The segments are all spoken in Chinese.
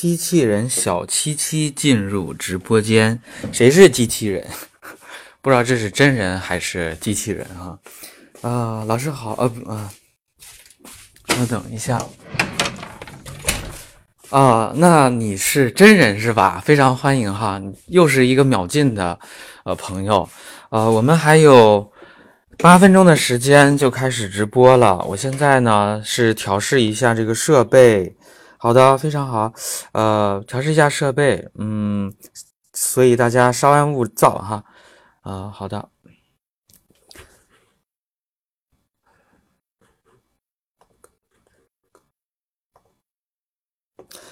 机器人小七七进入直播间，谁是机器人？不知道这是真人还是机器人哈？啊，老师好，呃啊，稍等一下。啊，那你是真人是吧？非常欢迎哈，又是一个秒进的呃朋友。呃，我们还有八分钟的时间就开始直播了。我现在呢是调试一下这个设备。好的，非常好。呃，调试一下设备，嗯，所以大家稍安勿躁哈。啊，好的，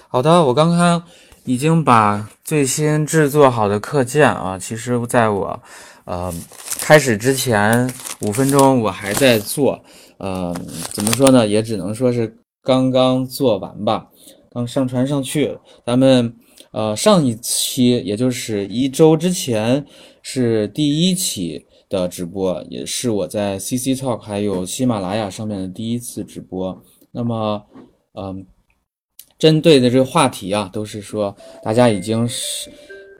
好的，我刚刚已经把最新制作好的课件啊，其实在我呃开始之前五分钟我还在做，呃，怎么说呢，也只能说是刚刚做完吧，刚上传上去。咱们呃上一期，也就是一周之前。是第一期的直播，也是我在 CC Talk 还有喜马拉雅上面的第一次直播。那么，嗯，针对的这个话题啊，都是说大家已经是，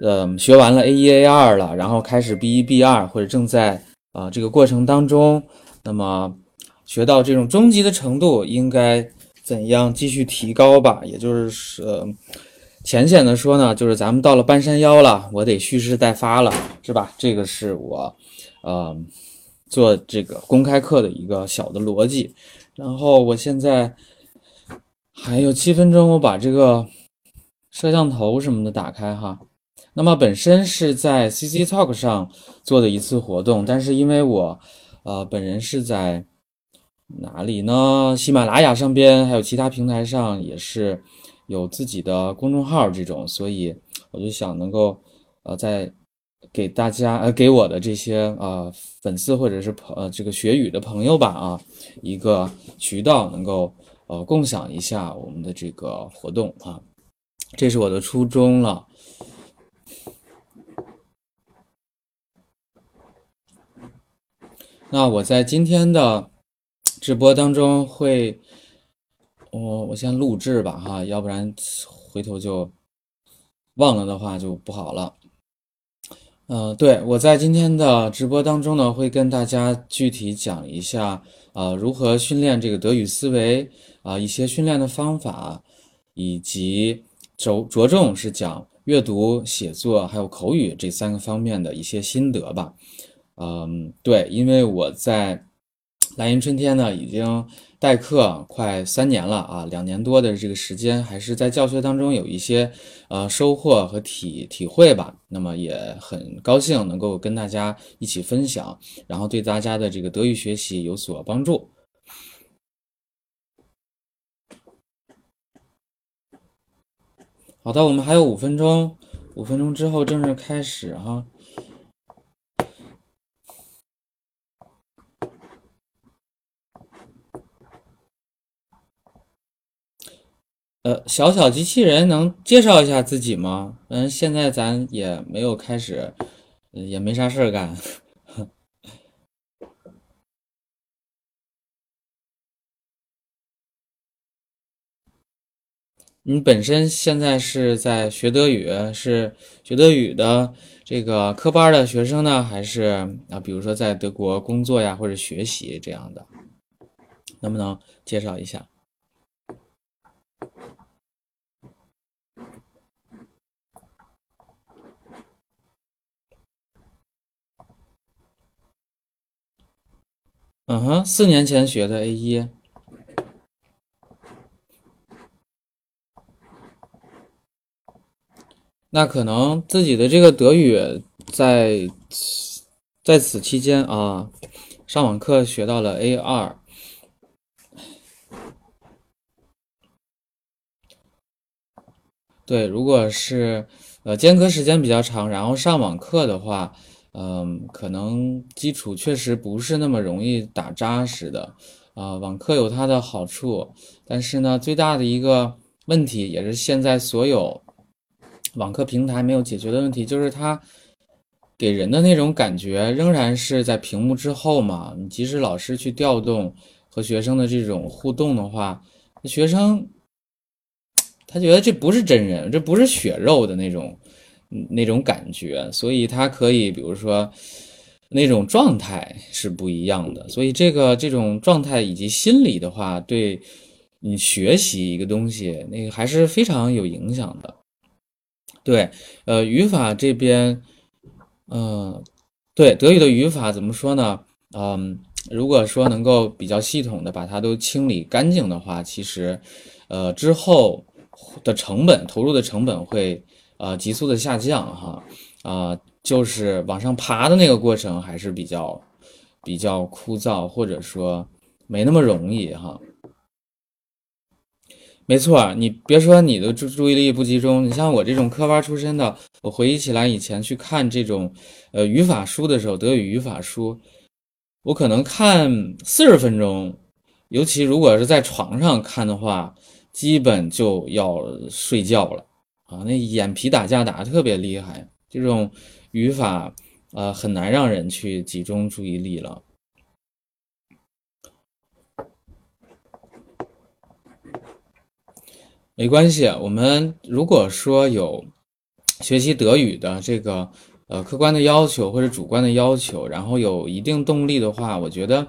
呃，学完了 A 一 A 二了，然后开始 B 一 B 二，或者正在啊这个过程当中。那么，学到这种中级的程度，应该怎样继续提高吧？也就是呃。浅显的说呢，就是咱们到了半山腰了，我得蓄势待发了，是吧？这个是我，呃，做这个公开课的一个小的逻辑。然后我现在还有七分钟，我把这个摄像头什么的打开哈。那么本身是在 CC Talk 上做的一次活动，但是因为我，呃，本人是在哪里呢？喜马拉雅上边还有其他平台上也是。有自己的公众号这种，所以我就想能够，呃，在给大家呃给我的这些呃粉丝或者是朋呃这个学语的朋友吧啊，一个渠道能够呃共享一下我们的这个活动啊，这是我的初衷了。那我在今天的直播当中会。我我先录制吧哈，要不然回头就忘了的话就不好了。呃，对我在今天的直播当中呢，会跟大家具体讲一下啊，如何训练这个德语思维啊，一些训练的方法，以及着着重是讲阅读、写作还有口语这三个方面的一些心得吧。嗯，对，因为我在蓝银春天呢已经。代课快三年了啊，两年多的这个时间，还是在教学当中有一些呃收获和体体会吧。那么也很高兴能够跟大家一起分享，然后对大家的这个德语学习有所帮助。好的，我们还有五分钟，五分钟之后正式开始哈。呃，小小机器人能介绍一下自己吗？嗯，现在咱也没有开始，也没啥事儿干。你本身现在是在学德语，是学德语的这个科班的学生呢，还是啊，比如说在德国工作呀或者学习这样的？能不能介绍一下？嗯哼，四年前学的 A 一，那可能自己的这个德语在在此期间啊，上网课学到了 A 二。对，如果是呃间隔时间比较长，然后上网课的话。嗯，可能基础确实不是那么容易打扎实的，啊，网课有它的好处，但是呢，最大的一个问题也是现在所有网课平台没有解决的问题，就是它给人的那种感觉仍然是在屏幕之后嘛。你即使老师去调动和学生的这种互动的话，学生他觉得这不是真人，这不是血肉的那种那种感觉，所以他可以，比如说那种状态是不一样的。所以这个这种状态以及心理的话，对你学习一个东西，那个还是非常有影响的。对，呃，语法这边，嗯，对，德语的语法怎么说呢？嗯，如果说能够比较系统的把它都清理干净的话，其实，呃，之后的成本投入的成本会呃急速的下降哈，啊，就是往上爬的那个过程还是比较比较枯燥，或者说没那么容易哈。没错，你别说你的注注意力不集中，你像我这种科班出身的，我回忆起来以前去看这种，呃，语法书的时候，德语语法书，我可能看四十分钟，尤其如果是在床上看的话，基本就要睡觉了啊，那眼皮打架打的特别厉害，这种语法，呃，很难让人去集中注意力了。没关系，我们如果说有学习德语的这个呃客观的要求或者主观的要求，然后有一定动力的话，我觉得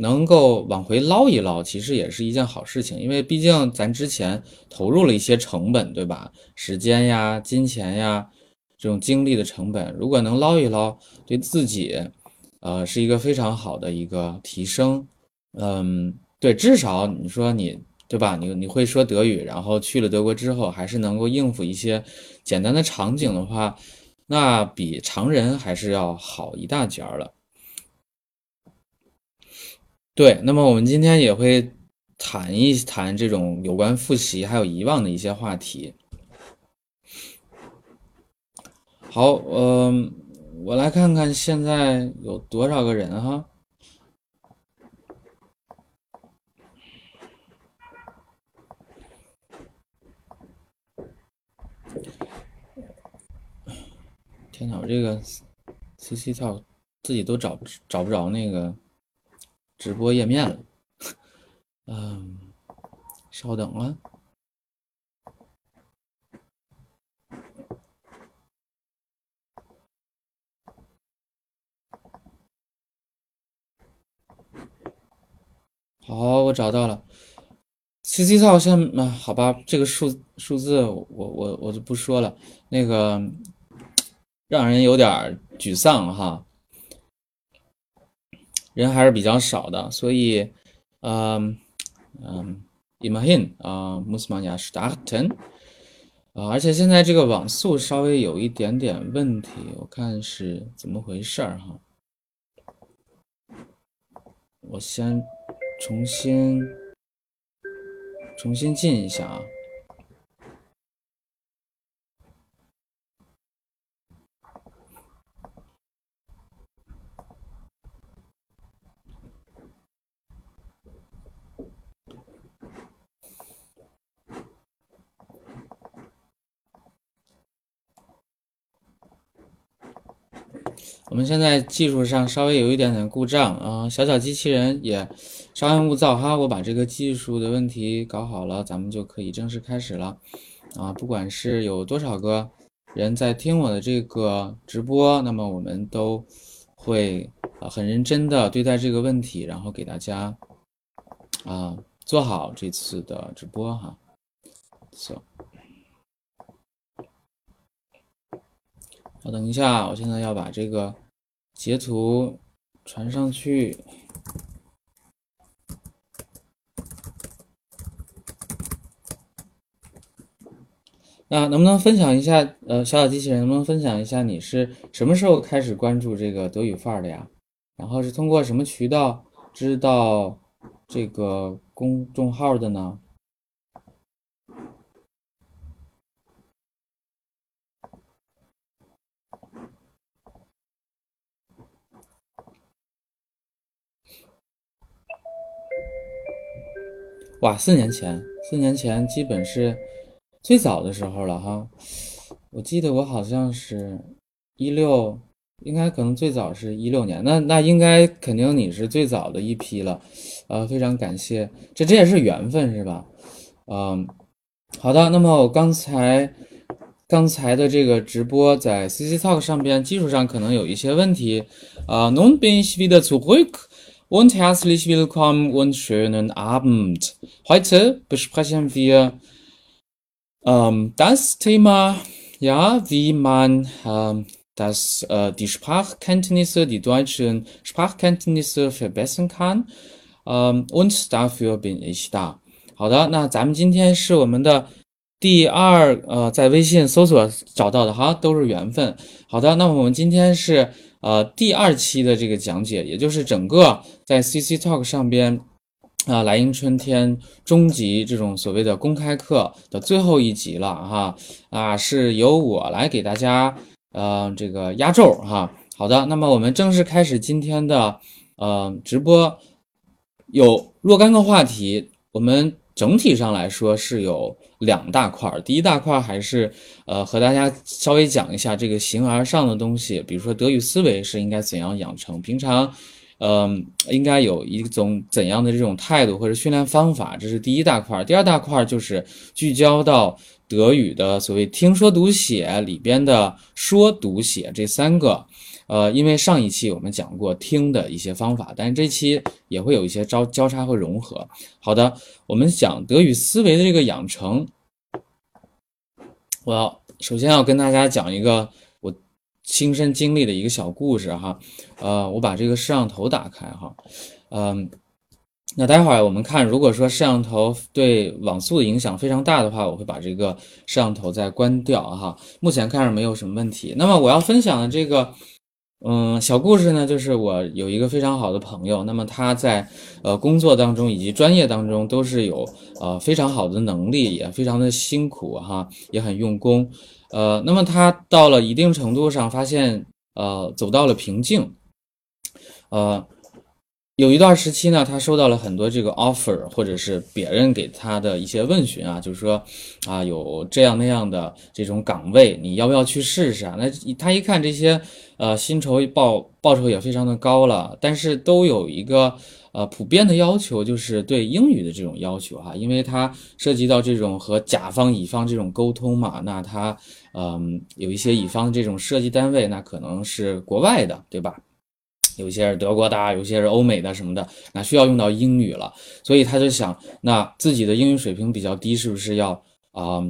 能够往回捞一捞，其实也是一件好事情。因为毕竟咱之前投入了一些成本，对吧？时间呀、金钱呀，这种精力的成本，如果能捞一捞，对自己呃是一个非常好的一个提升。嗯，对，至少你说你。对吧？你你会说德语，然后去了德国之后，还是能够应付一些简单的场景的话，那比常人还是要好一大截儿了。对，那么我们今天也会谈一谈这种有关复习还有遗忘的一些话题。好，嗯，我来看看现在有多少个人哈。天呐，我这个 C C 跳自己都找找不着那个直播页面了。嗯，稍等啊。好，我找到了。C C 套现啊，好吧，这个数数字我我我就不说了。那个。让人有点沮丧哈，人还是比较少的，所以，嗯嗯，imagine 啊，musmania starten 啊，而且现在这个网速稍微有一点点问题，我看是怎么回事儿哈，我先重新重新进一下啊。我们现在技术上稍微有一点点故障啊，小小机器人也稍安勿躁哈，我把这个技术的问题搞好了，咱们就可以正式开始了啊。不管是有多少个人在听我的这个直播，那么我们都会啊很认真的对待这个问题，然后给大家啊做好这次的直播哈。So。稍等一下，我现在要把这个截图传上去。那能不能分享一下？呃，小小机器人能不能分享一下你是什么时候开始关注这个德语范儿的呀？然后是通过什么渠道知道这个公众号的呢？哇，四年前，四年前基本是最早的时候了哈。我记得我好像是一六，应该可能最早是一六年。那那应该肯定你是最早的一批了，呃，非常感谢，这这也是缘分是吧？嗯，好的，那么我刚才刚才的这个直播在 CC Talk 上边技术上可能有一些问题啊。Nun bin ich wieder zurück und herzlich willkommen und schönen Abend. Heute besprechen wir ähm, das Thema, ja, wie man ähm, das, äh, die Sprachkenntnisse, die deutschen Sprachkenntnisse verbessern kann. Ähm, und dafür bin ich da. 好的，那咱们今天是我们的第二，呃，在微信搜索找到的，哈，都是缘分。好的，那么我们今天是 呃第二期的这个讲解，也就是整个在 CC Talk 上边啊，莱茵春天终极这种所谓的公开课的最后一集了哈啊，是由我来给大家呃这个压轴哈。好的，那么我们正式开始今天的呃直播，有若干个话题，我们。整体上来说是有两大块儿，第一大块还是呃和大家稍微讲一下这个形而上的东西，比如说德语思维是应该怎样养成，平常嗯应该有一种怎样的这种态度或者训练方法，这是第一大块儿。第二大块儿就是聚焦到德语的所谓听说读写里边的说读写这三个。呃，因为上一期我们讲过听的一些方法，但是这期也会有一些交交叉和融合。好的，我们讲德语思维的这个养成，我要首先要跟大家讲一个我亲身经历的一个小故事哈。呃，我把这个摄像头打开哈，嗯，那待会儿我们看，如果说摄像头对网速的影响非常大的话，我会把这个摄像头再关掉哈。目前看着没有什么问题。那么我要分享的这个。嗯，小故事呢，就是我有一个非常好的朋友，那么他在呃工作当中以及专业当中都是有呃非常好的能力，也非常的辛苦哈，也很用功。呃，那么他到了一定程度上，发现呃走到了瓶颈，呃。有一段时期呢，他收到了很多这个 offer，或者是别人给他的一些问询啊，就是说啊，有这样那样的这种岗位，你要不要去试试啊？那他一看这些，呃，薪酬报报酬也非常的高了，但是都有一个呃普遍的要求，就是对英语的这种要求哈，因为它涉及到这种和甲方乙方这种沟通嘛，那他嗯有一些乙方这种设计单位，那可能是国外的，对吧？有些是德国的，有些是欧美的什么的，那需要用到英语了，所以他就想，那自己的英语水平比较低，是不是要啊，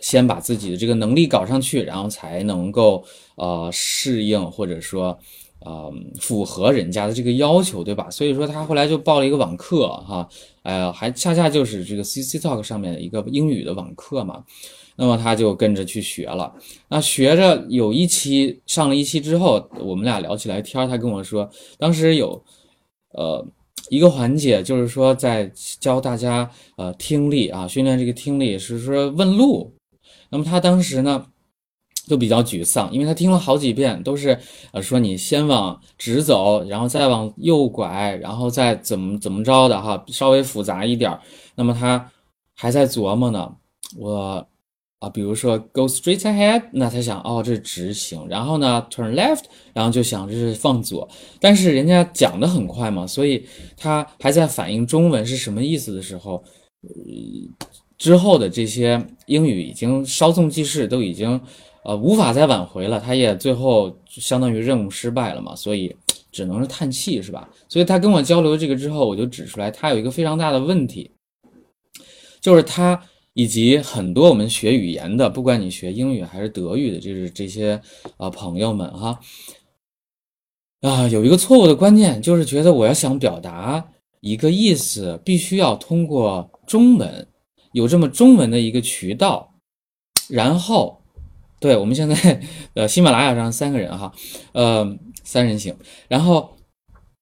先把自己的这个能力搞上去，然后才能够呃适应或者说呃符合人家的这个要求，对吧？所以说他后来就报了一个网课哈，呃，还恰恰就是这个 CC Talk 上面的一个英语的网课嘛。那么他就跟着去学了，那学着有一期上了一期之后，我们俩聊起来天儿，他跟我说，当时有，呃，一个环节就是说在教大家呃听力啊，训练这个听力是说问路，那么他当时呢就比较沮丧，因为他听了好几遍都是呃说你先往直走，然后再往右拐，然后再怎么怎么着的哈，稍微复杂一点，那么他还在琢磨呢，我。啊，比如说 go straight ahead，那他想哦这是直行，然后呢 turn left，然后就想这是放左，但是人家讲的很快嘛，所以他还在反应中文是什么意思的时候，之后的这些英语已经稍纵即逝，都已经呃无法再挽回了，他也最后相当于任务失败了嘛，所以只能是叹气是吧？所以他跟我交流这个之后，我就指出来他有一个非常大的问题，就是他。以及很多我们学语言的，不管你学英语还是德语的，就是这些啊朋友们哈啊，有一个错误的观念，就是觉得我要想表达一个意思，必须要通过中文，有这么中文的一个渠道，然后，对我们现在 呃喜马拉雅上三个人哈，呃三人行，然后。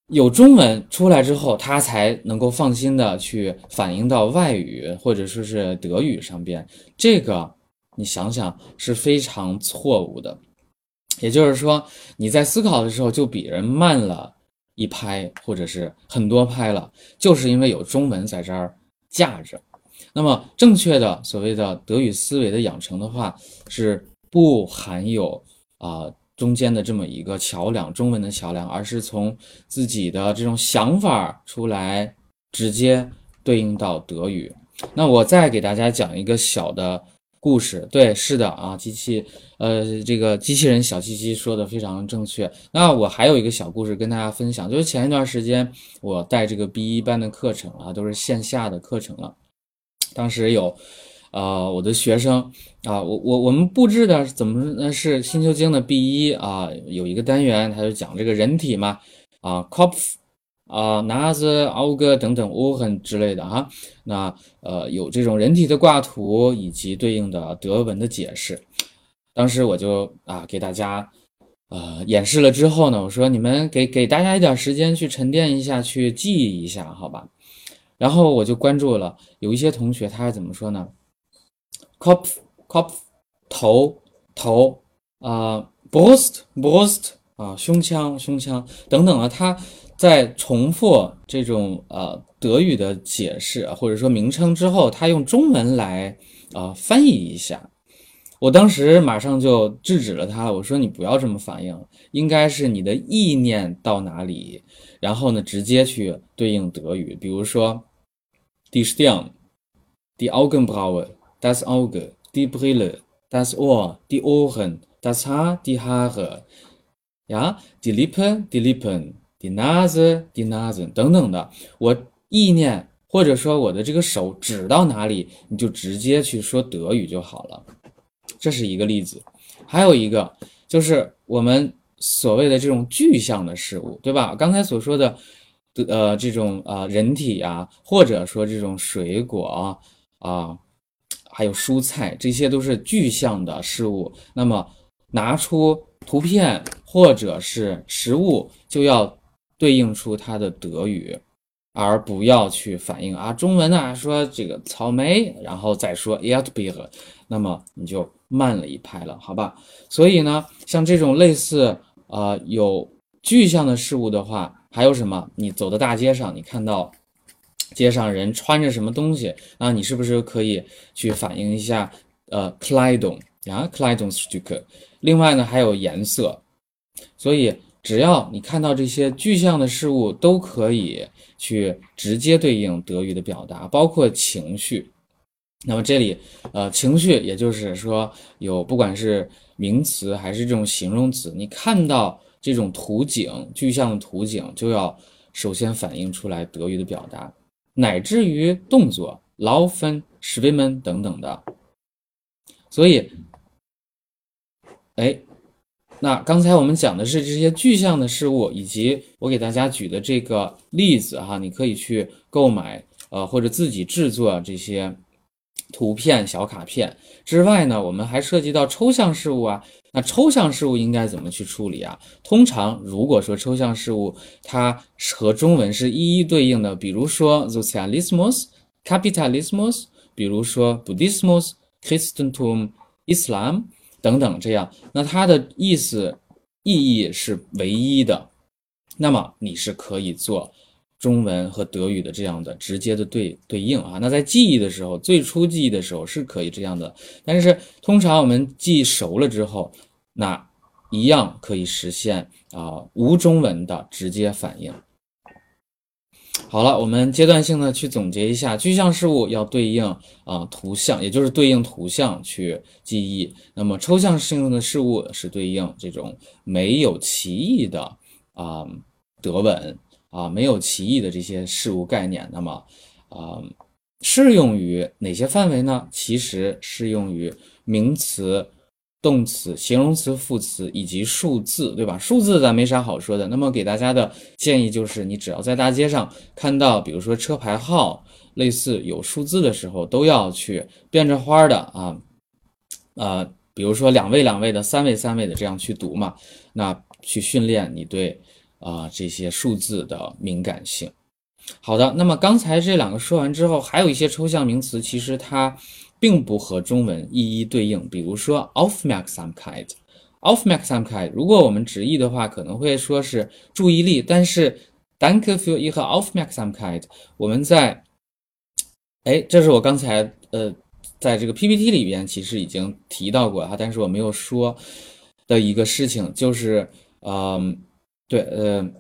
有中文出来之后，他才能够放心的去反映到外语或者说是德语上边。这个你想想是非常错误的。也就是说，你在思考的时候就比人慢了一拍，或者是很多拍了，就是因为有中文在这儿架着。那么，正确的所谓的德语思维的养成的话，是不含有啊。中间的这么一个桥梁，中文的桥梁，而是从自己的这种想法出来，直接对应到德语。那我再给大家讲一个小的故事。对，是的啊，机器，呃，这个机器人小七七说的非常正确。那我还有一个小故事跟大家分享，就是前一段时间我带这个 B 一班的课程啊，都是线下的课程了。当时有，呃，我的学生啊，我我我们布置的怎么呢？是《新球经》的 B 一啊，有一个单元，他就讲这个人体嘛，啊，Kopf。啊，Nase、Auge 等等 o h e n 之类的哈，那呃有这种人体的挂图以及对应的德文的解释。当时我就啊给大家呃演示了之后呢，我说你们给给大家一点时间去沉淀一下，去记忆一下，好吧？然后我就关注了有一些同学他是怎么说呢？Kopf Kopf 头头啊，Brust Brust 啊，胸腔胸腔等等啊，他。在重复这种呃德语的解释或者说名称之后，他用中文来啊翻译一下。我当时马上就制止了他，我说你不要这么反应，应该是你的意念到哪里，然后呢直接去对应德语。比如说，die das Auge, die Brille, das Ohr, die Ohren, das Haar，die Haare，呀，die Lippe，die Lippen。die Nase，die Nase 等等的，我意念或者说我的这个手指到哪里，你就直接去说德语就好了。这是一个例子，还有一个就是我们所谓的这种具象的事物，对吧？刚才所说的，呃，这种啊人体啊，或者说这种水果啊，还有蔬菜，这些都是具象的事物。那么拿出图片或者是实物，就要。对应出它的德语，而不要去反映啊中文呢说这个草莓，然后再说 e r t b e r 那么你就慢了一拍了，好吧？所以呢，像这种类似啊有具象的事物的话，还有什么？你走到大街上，你看到街上人穿着什么东西啊？你是不是可以去反映一下？呃，Kleidung 啊，Kleidungsstücke。另外呢，还有颜色，所以。只要你看到这些具象的事物，都可以去直接对应德语的表达，包括情绪。那么这里，呃，情绪也就是说有不管是名词还是这种形容词，你看到这种图景、具象的图景，就要首先反映出来德语的表达，乃至于动作、劳分、史威门等等的。所以，哎。那刚才我们讲的是这些具象的事物，以及我给大家举的这个例子哈，你可以去购买呃或者自己制作这些图片小卡片之外呢，我们还涉及到抽象事物啊。那抽象事物应该怎么去处理啊？通常如果说抽象事物它和中文是一一对应的，比如说 socialismus、capitalismus，比如说 Buddhismus、Christentum、Islam。等等，这样，那它的意思意义是唯一的，那么你是可以做中文和德语的这样的直接的对对应啊。那在记忆的时候，最初记忆的时候是可以这样的，但是通常我们记熟了之后，那一样可以实现啊无中文的直接反应。好了，我们阶段性的去总结一下，具象事物要对应啊图像，也就是对应图像去记忆。那么抽象性的事物是对应这种没有歧义的啊德文啊没有歧义的这些事物概念。那么啊适用于哪些范围呢？其实适用于名词。动词、形容词、副词以及数字，对吧？数字咱没啥好说的。那么给大家的建议就是，你只要在大街上看到，比如说车牌号类似有数字的时候，都要去变着花的啊，呃，比如说两位两位的、三位三位的这样去读嘛，那去训练你对啊这些数字的敏感性。好的，那么刚才这两个说完之后，还有一些抽象名词，其实它。并不和中文一一对应，比如说 aufmerksamkeit，aufmerksamkeit，如果我们直译的话，可能会说是注意力，但是 danke für Ihre aufmerksamkeit，我们在，哎，这是我刚才呃，在这个 PPT 里边其实已经提到过哈，但是我没有说的一个事情，就是，嗯，对，呃。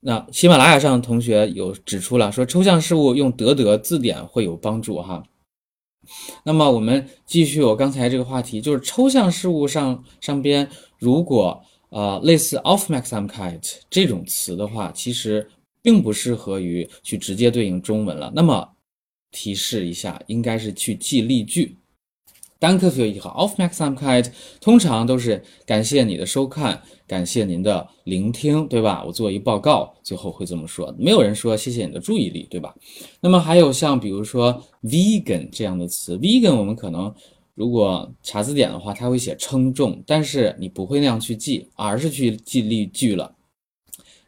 那喜马拉雅上的同学有指出了，说抽象事物用德德字典会有帮助哈。那么我们继续我刚才这个话题，就是抽象事物上上边如果呃类似 Aufmerksamkeit 这种词的话，其实并不适合于去直接对应中文了。那么提示一下，应该是去记例句。Danke für Ihre Aufmerksamkeit，通常都是感谢你的收看，感谢您的聆听，对吧？我做一报告，最后会这么说。没有人说谢谢你的注意力，对吧？那么还有像比如说 vegan 这样的词，vegan 我们可能如果查字典的话，它会写称重，但是你不会那样去记，而是去记例句了。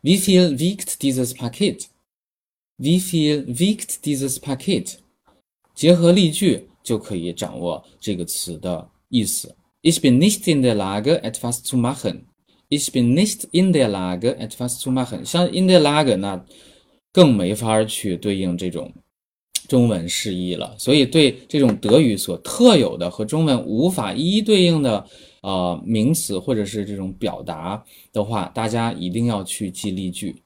We feel wiegt dieses Paket？Wie viel wiegt dieses Paket？结合例句。就可以掌握这个词的意思。Ich bin nicht in der Lage, etwas zu machen. Ich bin nicht in der Lage, etwas zu machen. 像 in der Lage 那更没法去对应这种中文释义了。所以对这种德语所特有的和中文无法一一对应的呃名词或者是这种表达的话，大家一定要去记例句。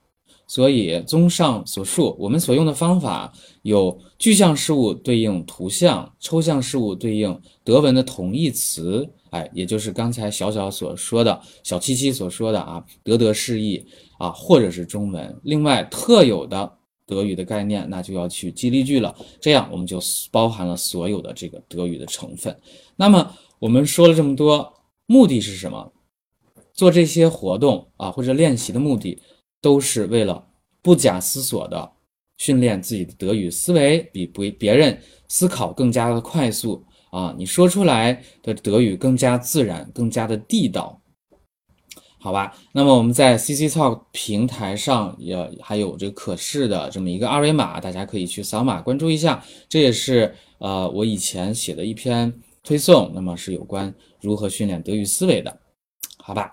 所以，综上所述，我们所用的方法有具象事物对应图像，抽象事物对应德文的同义词，哎，也就是刚才小小所说的小七七所说的啊，德德示意啊，或者是中文。另外，特有的德语的概念，那就要去记例句了。这样，我们就包含了所有的这个德语的成分。那么，我们说了这么多，目的是什么？做这些活动啊，或者练习的目的。都是为了不假思索的训练自己的德语思维，比不别人思考更加的快速啊！你说出来的德语更加自然，更加的地道，好吧？那么我们在 CC Talk 平台上也还有这个可视的这么一个二维码，大家可以去扫码关注一下。这也是呃我以前写的一篇推送，那么是有关如何训练德语思维的，好吧？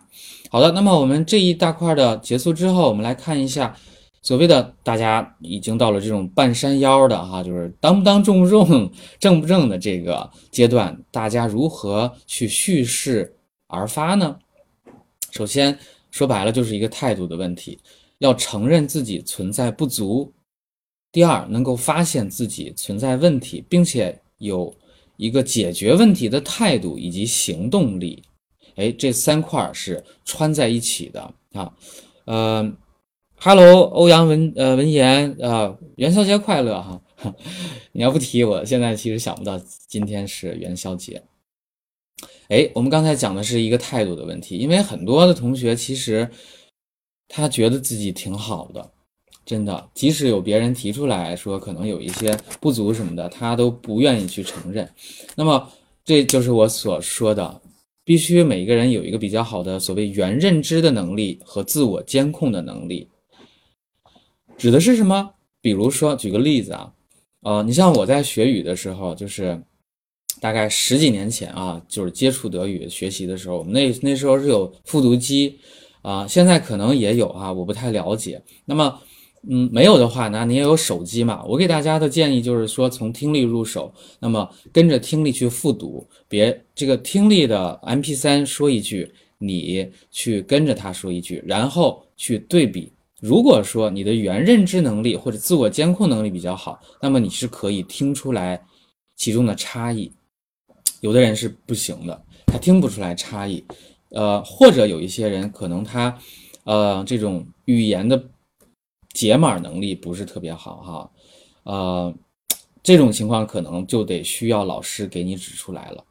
好的，那么我们这一大块的结束之后，我们来看一下所谓的大家已经到了这种半山腰的哈，就是当不当重不重、正不正的这个阶段，大家如何去蓄势而发呢？首先说白了就是一个态度的问题，要承认自己存在不足；第二，能够发现自己存在问题，并且有一个解决问题的态度以及行动力。哎，这三块是穿在一起的啊，呃，Hello，欧阳文呃文言啊，元宵节快乐哈！你要不提，我现在其实想不到今天是元宵节。哎，我们刚才讲的是一个态度的问题，因为很多的同学其实他觉得自己挺好的，真的，即使有别人提出来说可能有一些不足什么的，他都不愿意去承认。那么这就是我所说的。必须每一个人有一个比较好的所谓原认知的能力和自我监控的能力，指的是什么？比如说，举个例子啊，呃，你像我在学语的时候，就是大概十几年前啊，就是接触德语学习的时候，我们那那时候是有复读机啊，现在可能也有啊，我不太了解。那么。嗯，没有的话，那你也有手机嘛？我给大家的建议就是说，从听力入手，那么跟着听力去复读，别这个听力的 M P 三说一句，你去跟着他说一句，然后去对比。如果说你的原认知能力或者自我监控能力比较好，那么你是可以听出来其中的差异。有的人是不行的，他听不出来差异。呃，或者有一些人可能他，呃，这种语言的。解码能力不是特别好哈，呃，这种情况可能就得需要老师给你指出来了。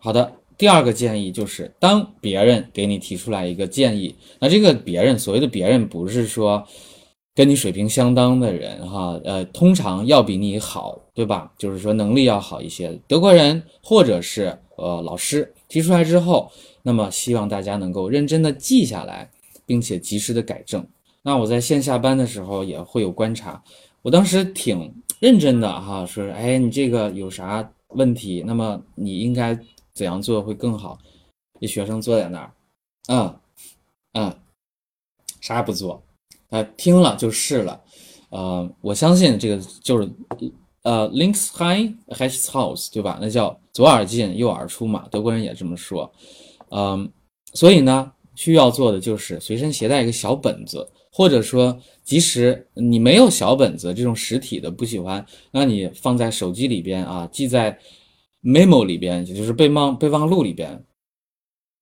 好的，第二个建议就是，当别人给你提出来一个建议，那这个别人所谓的别人不是说跟你水平相当的人哈，呃，通常要比你好，对吧？就是说能力要好一些，德国人或者是呃老师提出来之后，那么希望大家能够认真的记下来，并且及时的改正。那我在线下班的时候也会有观察，我当时挺认真的哈，说，哎，你这个有啥问题？那么你应该怎样做会更好？这学生坐在那儿，嗯嗯，啥也不做，他听了就是了，呃，我相信这个就是呃，links high has house，对吧？那叫左耳进右耳出嘛，德国人也这么说，嗯，所以呢。需要做的就是随身携带一个小本子，或者说，即使你没有小本子这种实体的不喜欢，那你放在手机里边啊，记在 memo 里边，也就是备忘备忘录里边。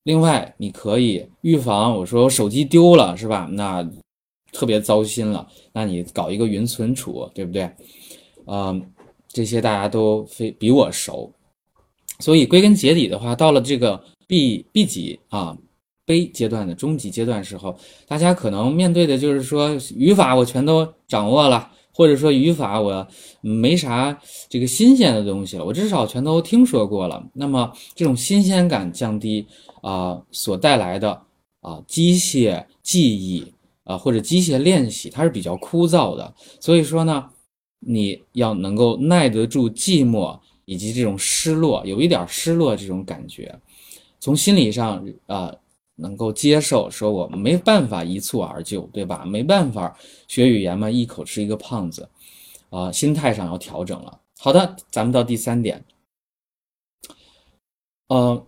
另外，你可以预防我说手机丢了是吧？那特别糟心了，那你搞一个云存储，对不对？嗯，这些大家都非比我熟，所以归根结底的话，到了这个 B B 级啊。非阶段的中级阶段时候，大家可能面对的就是说语法我全都掌握了，或者说语法我没啥这个新鲜的东西了，我至少全都听说过了。那么这种新鲜感降低啊，所带来的啊机械记忆啊或者机械练习，它是比较枯燥的。所以说呢，你要能够耐得住寂寞以及这种失落，有一点失落这种感觉，从心理上啊。能够接受说我没办法一蹴而就，对吧？没办法学语言嘛，一口吃一个胖子，啊，心态上要调整了。好的，咱们到第三点，呃，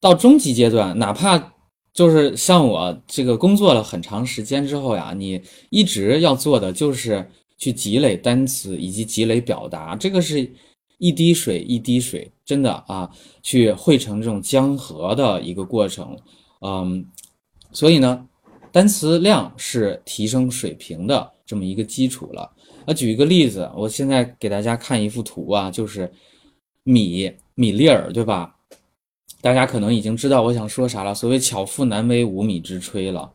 到中级阶段，哪怕就是像我这个工作了很长时间之后呀，你一直要做的就是去积累单词以及积累表达，这个是一滴水一滴水，真的啊，去汇成这种江河的一个过程。嗯，所以呢，单词量是提升水平的这么一个基础了。那举一个例子，我现在给大家看一幅图啊，就是米米粒儿，对吧？大家可能已经知道我想说啥了。所谓巧妇难为无米之炊了。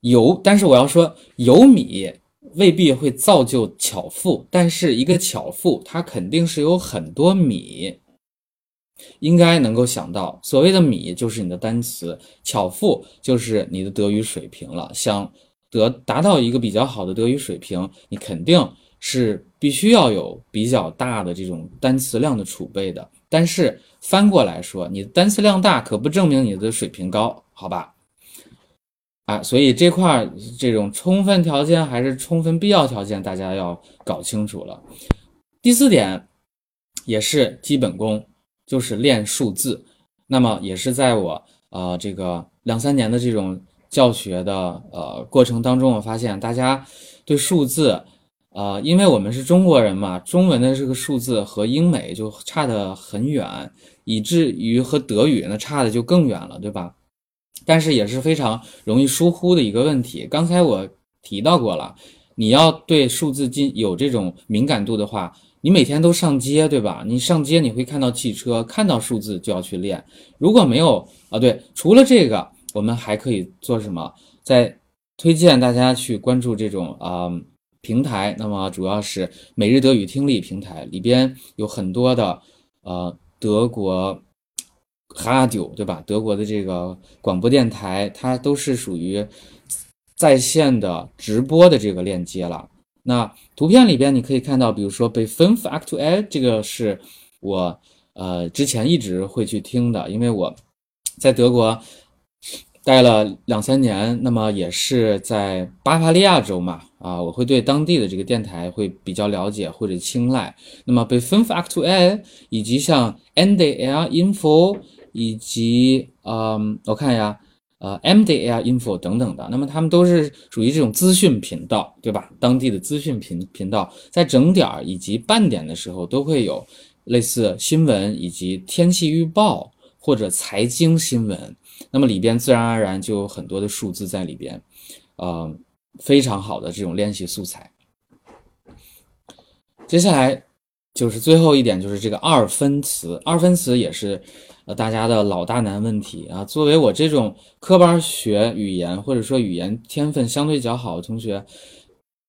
有，但是我要说，有米未必会造就巧妇，但是一个巧妇，它肯定是有很多米。应该能够想到，所谓的米就是你的单词，巧妇就是你的德语水平了。想得达到一个比较好的德语水平，你肯定是必须要有比较大的这种单词量的储备的。但是翻过来说，你单词量大，可不证明你的水平高，好吧？啊，所以这块这种充分条件还是充分必要条件，大家要搞清楚了。第四点也是基本功。就是练数字，那么也是在我呃这个两三年的这种教学的呃过程当中，我发现大家对数字，呃，因为我们是中国人嘛，中文的这个数字和英美就差得很远，以至于和德语呢差的就更远了，对吧？但是也是非常容易疏忽的一个问题。刚才我提到过了，你要对数字进有这种敏感度的话。你每天都上街，对吧？你上街你会看到汽车，看到数字就要去练。如果没有啊，对，除了这个，我们还可以做什么？在推荐大家去关注这种啊平台。那么主要是每日德语听力平台里边有很多的呃德国哈九对吧？德国的这个广播电台，它都是属于在线的直播的这个链接了。那图片里边你可以看到，比如说被 fünf aktuell 这个是我呃之前一直会去听的，因为我在德国待了两三年，那么也是在巴伐利亚州嘛，啊，我会对当地的这个电台会比较了解或者青睐。那么被 fünf aktuell 以及像 NDR info 以及嗯，我看一下。呃，MDA、R info 等等的，那么他们都是属于这种资讯频道，对吧？当地的资讯频频道，在整点儿以及半点的时候，都会有类似新闻以及天气预报或者财经新闻，那么里边自然而然就有很多的数字在里边，呃，非常好的这种练习素材。接下来就是最后一点，就是这个二分词，二分词也是。呃，大家的老大难问题啊！作为我这种科班学语言或者说语言天分相对较好的同学，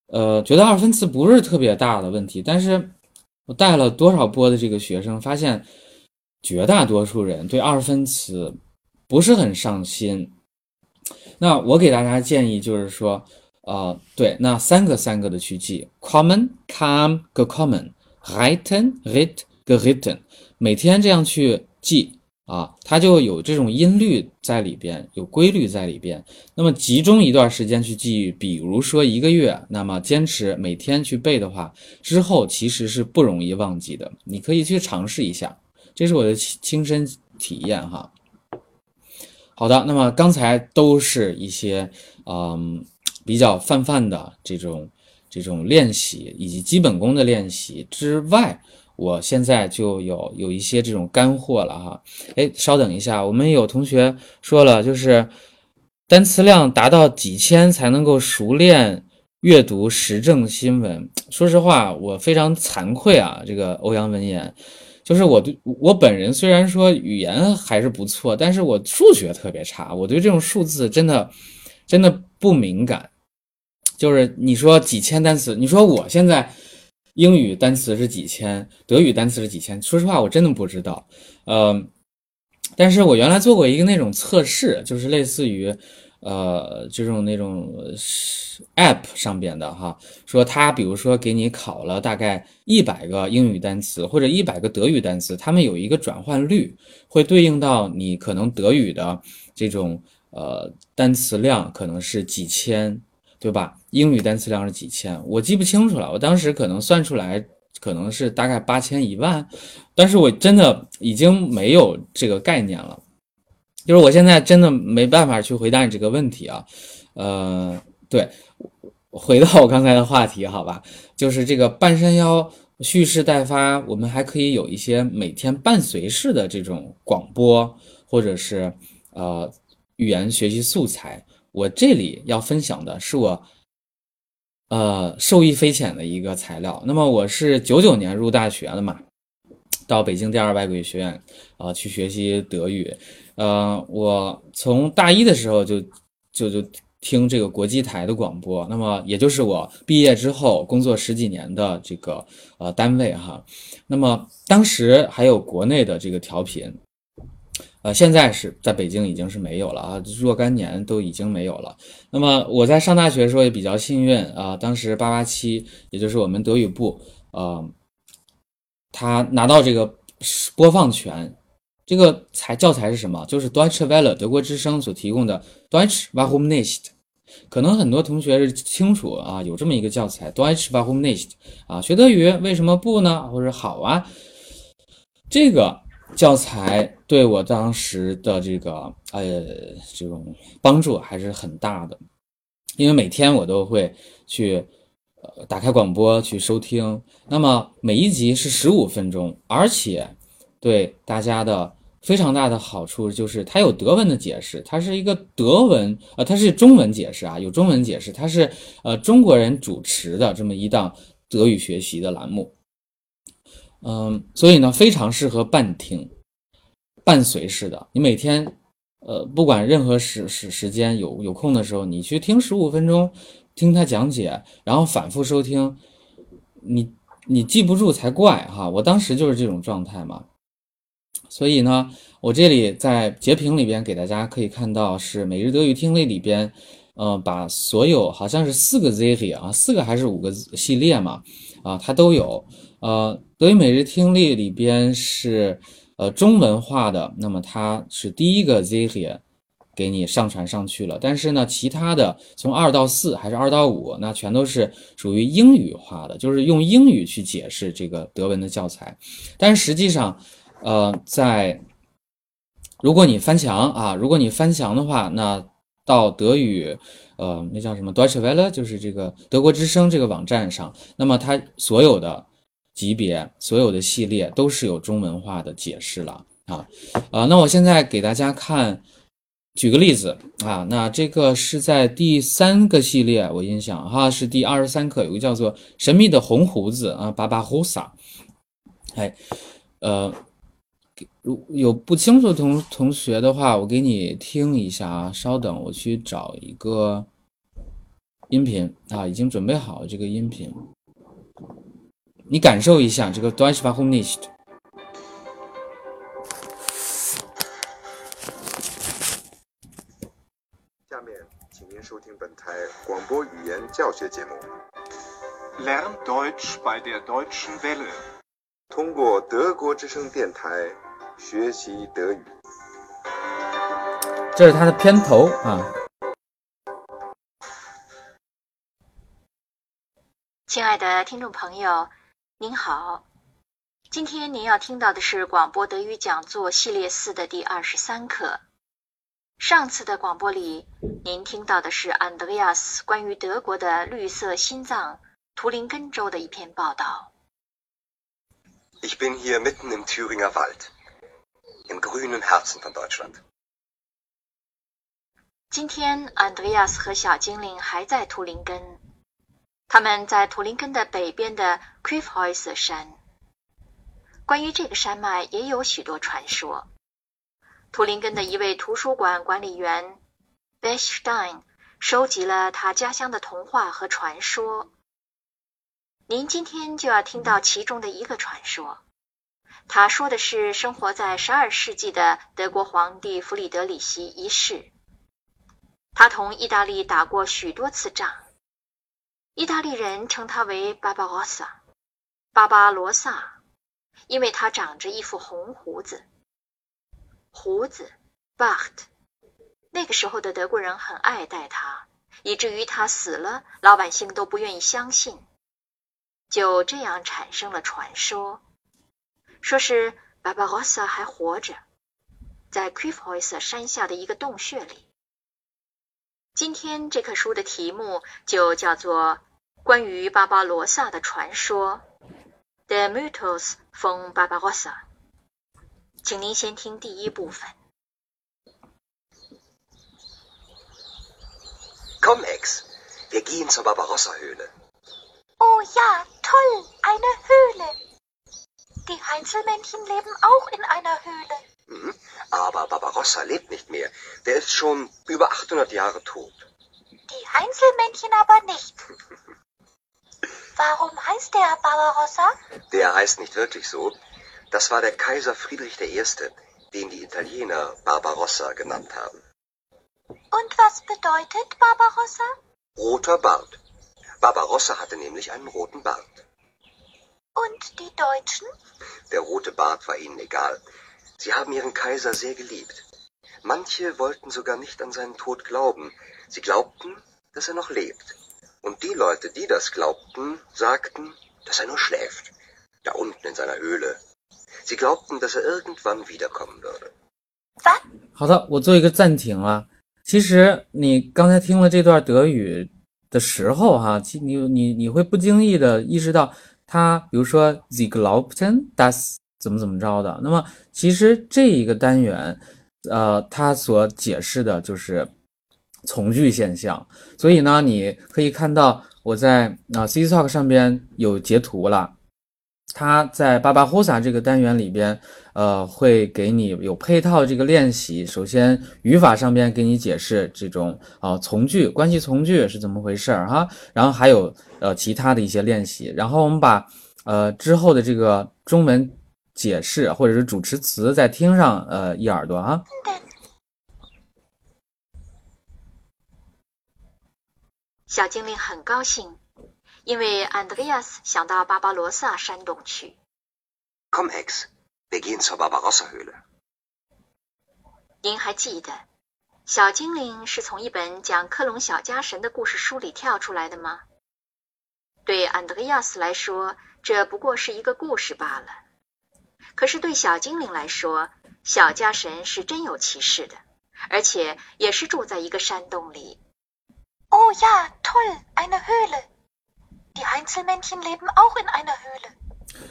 呃，觉得二分词不是特别大的问题。但是我带了多少波的这个学生，发现绝大多数人对二分词不是很上心。那我给大家建议就是说，呃，对，那三个三个的去记：common、come、gekommen、reiten、rit、geritten，每天这样去记。啊，它就有这种音律在里边，有规律在里边。那么集中一段时间去记忆，比如说一个月，那么坚持每天去背的话，之后其实是不容易忘记的。你可以去尝试一下，这是我的亲身体验哈。好的，那么刚才都是一些嗯比较泛泛的这种这种练习以及基本功的练习之外，我现在就有有一些这种干货了哈。哎，稍等一下，我们有同学说了，就是单词量达到几千才能够熟练阅读时政新闻。说实话，我非常惭愧啊，这个欧阳文言。就是我对我本人虽然说语言还是不错，但是我数学特别差，我对这种数字真的真的不敏感。就是你说几千单词，你说我现在英语单词是几千，德语单词是几千，说实话我真的不知道。呃，但是我原来做过一个那种测试，就是类似于。呃，这种那种 app 上边的哈，说他比如说给你考了大概一百个英语单词或者一百个德语单词，他们有一个转换率，会对应到你可能德语的这种呃单词量可能是几千，对吧？英语单词量是几千，我记不清楚了，我当时可能算出来可能是大概八千一万，但是我真的已经没有这个概念了。就是我现在真的没办法去回答你这个问题啊，呃，对，回到我刚才的话题，好吧，就是这个半山腰蓄势待发，我们还可以有一些每天伴随式的这种广播，或者是呃语言学习素材。我这里要分享的是我呃受益匪浅的一个材料。那么我是九九年入大学的嘛，到北京第二外国语学院啊去学习德语。呃，我从大一的时候就就就听这个国际台的广播，那么也就是我毕业之后工作十几年的这个呃单位哈，那么当时还有国内的这个调频，呃，现在是在北京已经是没有了啊，若干年都已经没有了。那么我在上大学的时候也比较幸运啊，当时八八七，也就是我们德语部，呃，他拿到这个播放权。这个材教材是什么？就是 Deutsche Welle 德国之声所提供的 Deutsch Warum nicht？可能很多同学是清楚啊，有这么一个教材 Deutsch Warum nicht？啊，学德语为什么不呢？或者好啊？这个教材对我当时的这个呃这种帮助还是很大的，因为每天我都会去呃打开广播去收听，那么每一集是十五分钟，而且对大家的。非常大的好处就是它有德文的解释，它是一个德文，呃，它是中文解释啊，有中文解释，它是呃中国人主持的这么一档德语学习的栏目，嗯，所以呢非常适合半听、伴随式的。你每天，呃，不管任何时时时间有有空的时候，你去听十五分钟，听他讲解，然后反复收听，你你记不住才怪哈！我当时就是这种状态嘛。所以呢，我这里在截屏里边给大家可以看到，是每日德语听力里边，呃，把所有好像是四个 Zi 啊，四个还是五个系列嘛，啊，它都有。呃，德语每日听力里边是呃中文化的，那么它是第一个 Serie 给你上传上去了。但是呢，其他的从二到四还是二到五，那全都是属于英语化的，就是用英语去解释这个德文的教材。但实际上，呃，在如果你翻墙啊，如果你翻墙的话，那到德语，呃，那叫什么 Deutsche Welle，就是这个德国之声这个网站上，那么它所有的级别、所有的系列都是有中文化的解释了啊。啊，那我现在给大家看，举个例子啊，那这个是在第三个系列，我印象哈是第二十三课，有个叫做神秘的红胡子啊，巴巴胡萨，哎，呃。如有不清楚同同学的话，我给你听一下啊，稍等，我去找一个音频啊，已经准备好这个音频，你感受一下这个 Deutsch warum nicht。下面，请您收听本台广播语言教学节目，Lern Deutsch bei der Deutschen Welle，通过德国之声电台。学习德语，这是它的片头啊。亲爱的听众朋友，您好，今天您要听到的是广播德语讲座系列四的第二十三课。上次的广播里，您听到的是安德烈亚斯关于德国的绿色心脏图林根州的一篇报道。Ich bin hier mitten im Thüringer Wald, im grünen Herzen von Deutschland。今天，安德烈亚斯和小精灵还在图林根，他们在图林根的北边的 q u i f h o u s 山。关于这个山脉，也有许多传说。图林根的一位图书馆管理员 Bechstein 收集了他家乡的童话和传说。您今天就要听到其中的一个传说。他说的是生活在十二世纪的德国皇帝弗里德里希一世。他同意大利打过许多次仗。意大利人称他为巴巴罗萨，巴巴罗萨，因为他长着一副红胡子。胡子，Bart。那个时候的德国人很爱戴他，以至于他死了，老百姓都不愿意相信。就这样产生了传说，说是巴巴罗萨还活着，在 q u i f h o u s 山下的一个洞穴里。今天这棵书的题目就叫做《关于巴巴罗萨的传说》，The Mythos von Barbarossa。请您先听第一部分。Komm, Ex, wir gehen zur Barbarossa-Höhle. Oh ja, toll, eine Höhle. Die Heinzelmännchen leben auch in einer Höhle. Mhm, aber Barbarossa lebt nicht mehr. Der ist schon über 800 Jahre tot. Die Heinzelmännchen aber nicht. Warum heißt der Barbarossa? Der heißt nicht wirklich so. Das war der Kaiser Friedrich I., den die Italiener Barbarossa genannt haben. Und was bedeutet Barbarossa? Roter Bart. Barbarossa hatte nämlich einen roten Bart. Und die Deutschen? Der rote Bart war ihnen egal. Sie haben ihren Kaiser sehr geliebt. Manche wollten sogar nicht an seinen Tod glauben. Sie glaubten, dass er noch lebt. Und die Leute, die das glaubten, sagten, dass er nur schläft. Da unten in seiner Höhle, Sie glaubten, dass er irgendwann wiederkommen würde. 好的，我做一个暂停啊。其实你刚才听了这段德语的时候，哈，你你你会不经意的意识到，他比如说 Sie glaubten das 怎么怎么着的。那么其实这一个单元，呃，它所解释的就是从句现象。所以呢，你可以看到我在啊 C Talk 上边有截图了。他在巴巴霍萨这个单元里边，呃，会给你有配套这个练习。首先，语法上边给你解释这种啊从句、关系从句是怎么回事儿哈。然后还有呃其他的一些练习。然后我们把呃之后的这个中文解释或者是主持词再听上呃一耳朵啊。小精灵很高兴。因为安德烈亚斯想到巴巴罗萨山洞去。Komm, Ex, wir gehen zur Barbarossa-Höhle。您还记得，小精灵是从一本讲克隆小家神的故事书里跳出来的吗？对安德烈亚斯来说，这不过是一个故事罢了。可是对小精灵来说，小家神是真有其事的，而且也是住在一个山洞里。Oh ja, toll, eine Höhle。Die Einzelmännchen leben auch in einer Höhle。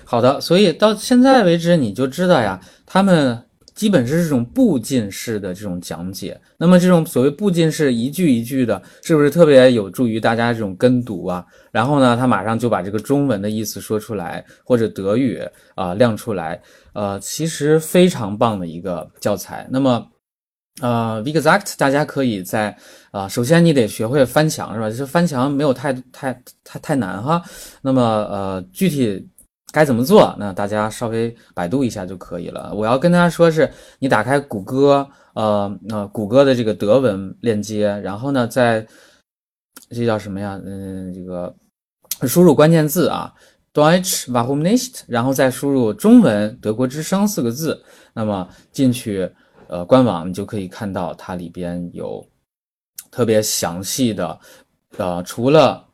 好的，所以到现在为止，你就知道呀，他们基本是这种步进式的这种讲解。那么这种所谓步进式，一句一句的，是不是特别有助于大家这种跟读啊？然后呢，他马上就把这个中文的意思说出来，或者德语啊亮出来，呃，其实非常棒的一个教材。那么。呃 v i g a c t 大家可以在啊，首先你得学会翻墙，是吧？就是翻墙没有太太太太难哈。那么呃，具体该怎么做？那大家稍微百度一下就可以了。我要跟大家说，是你打开谷歌，呃，那谷歌的这个德文链接，然后呢，在这叫什么呀？嗯，这个输入关键字啊，Deutsch warum nicht？然后再输入中文“德国之声”四个字，那么进去。呃，官网你就可以看到它里边有特别详细的，呃，除了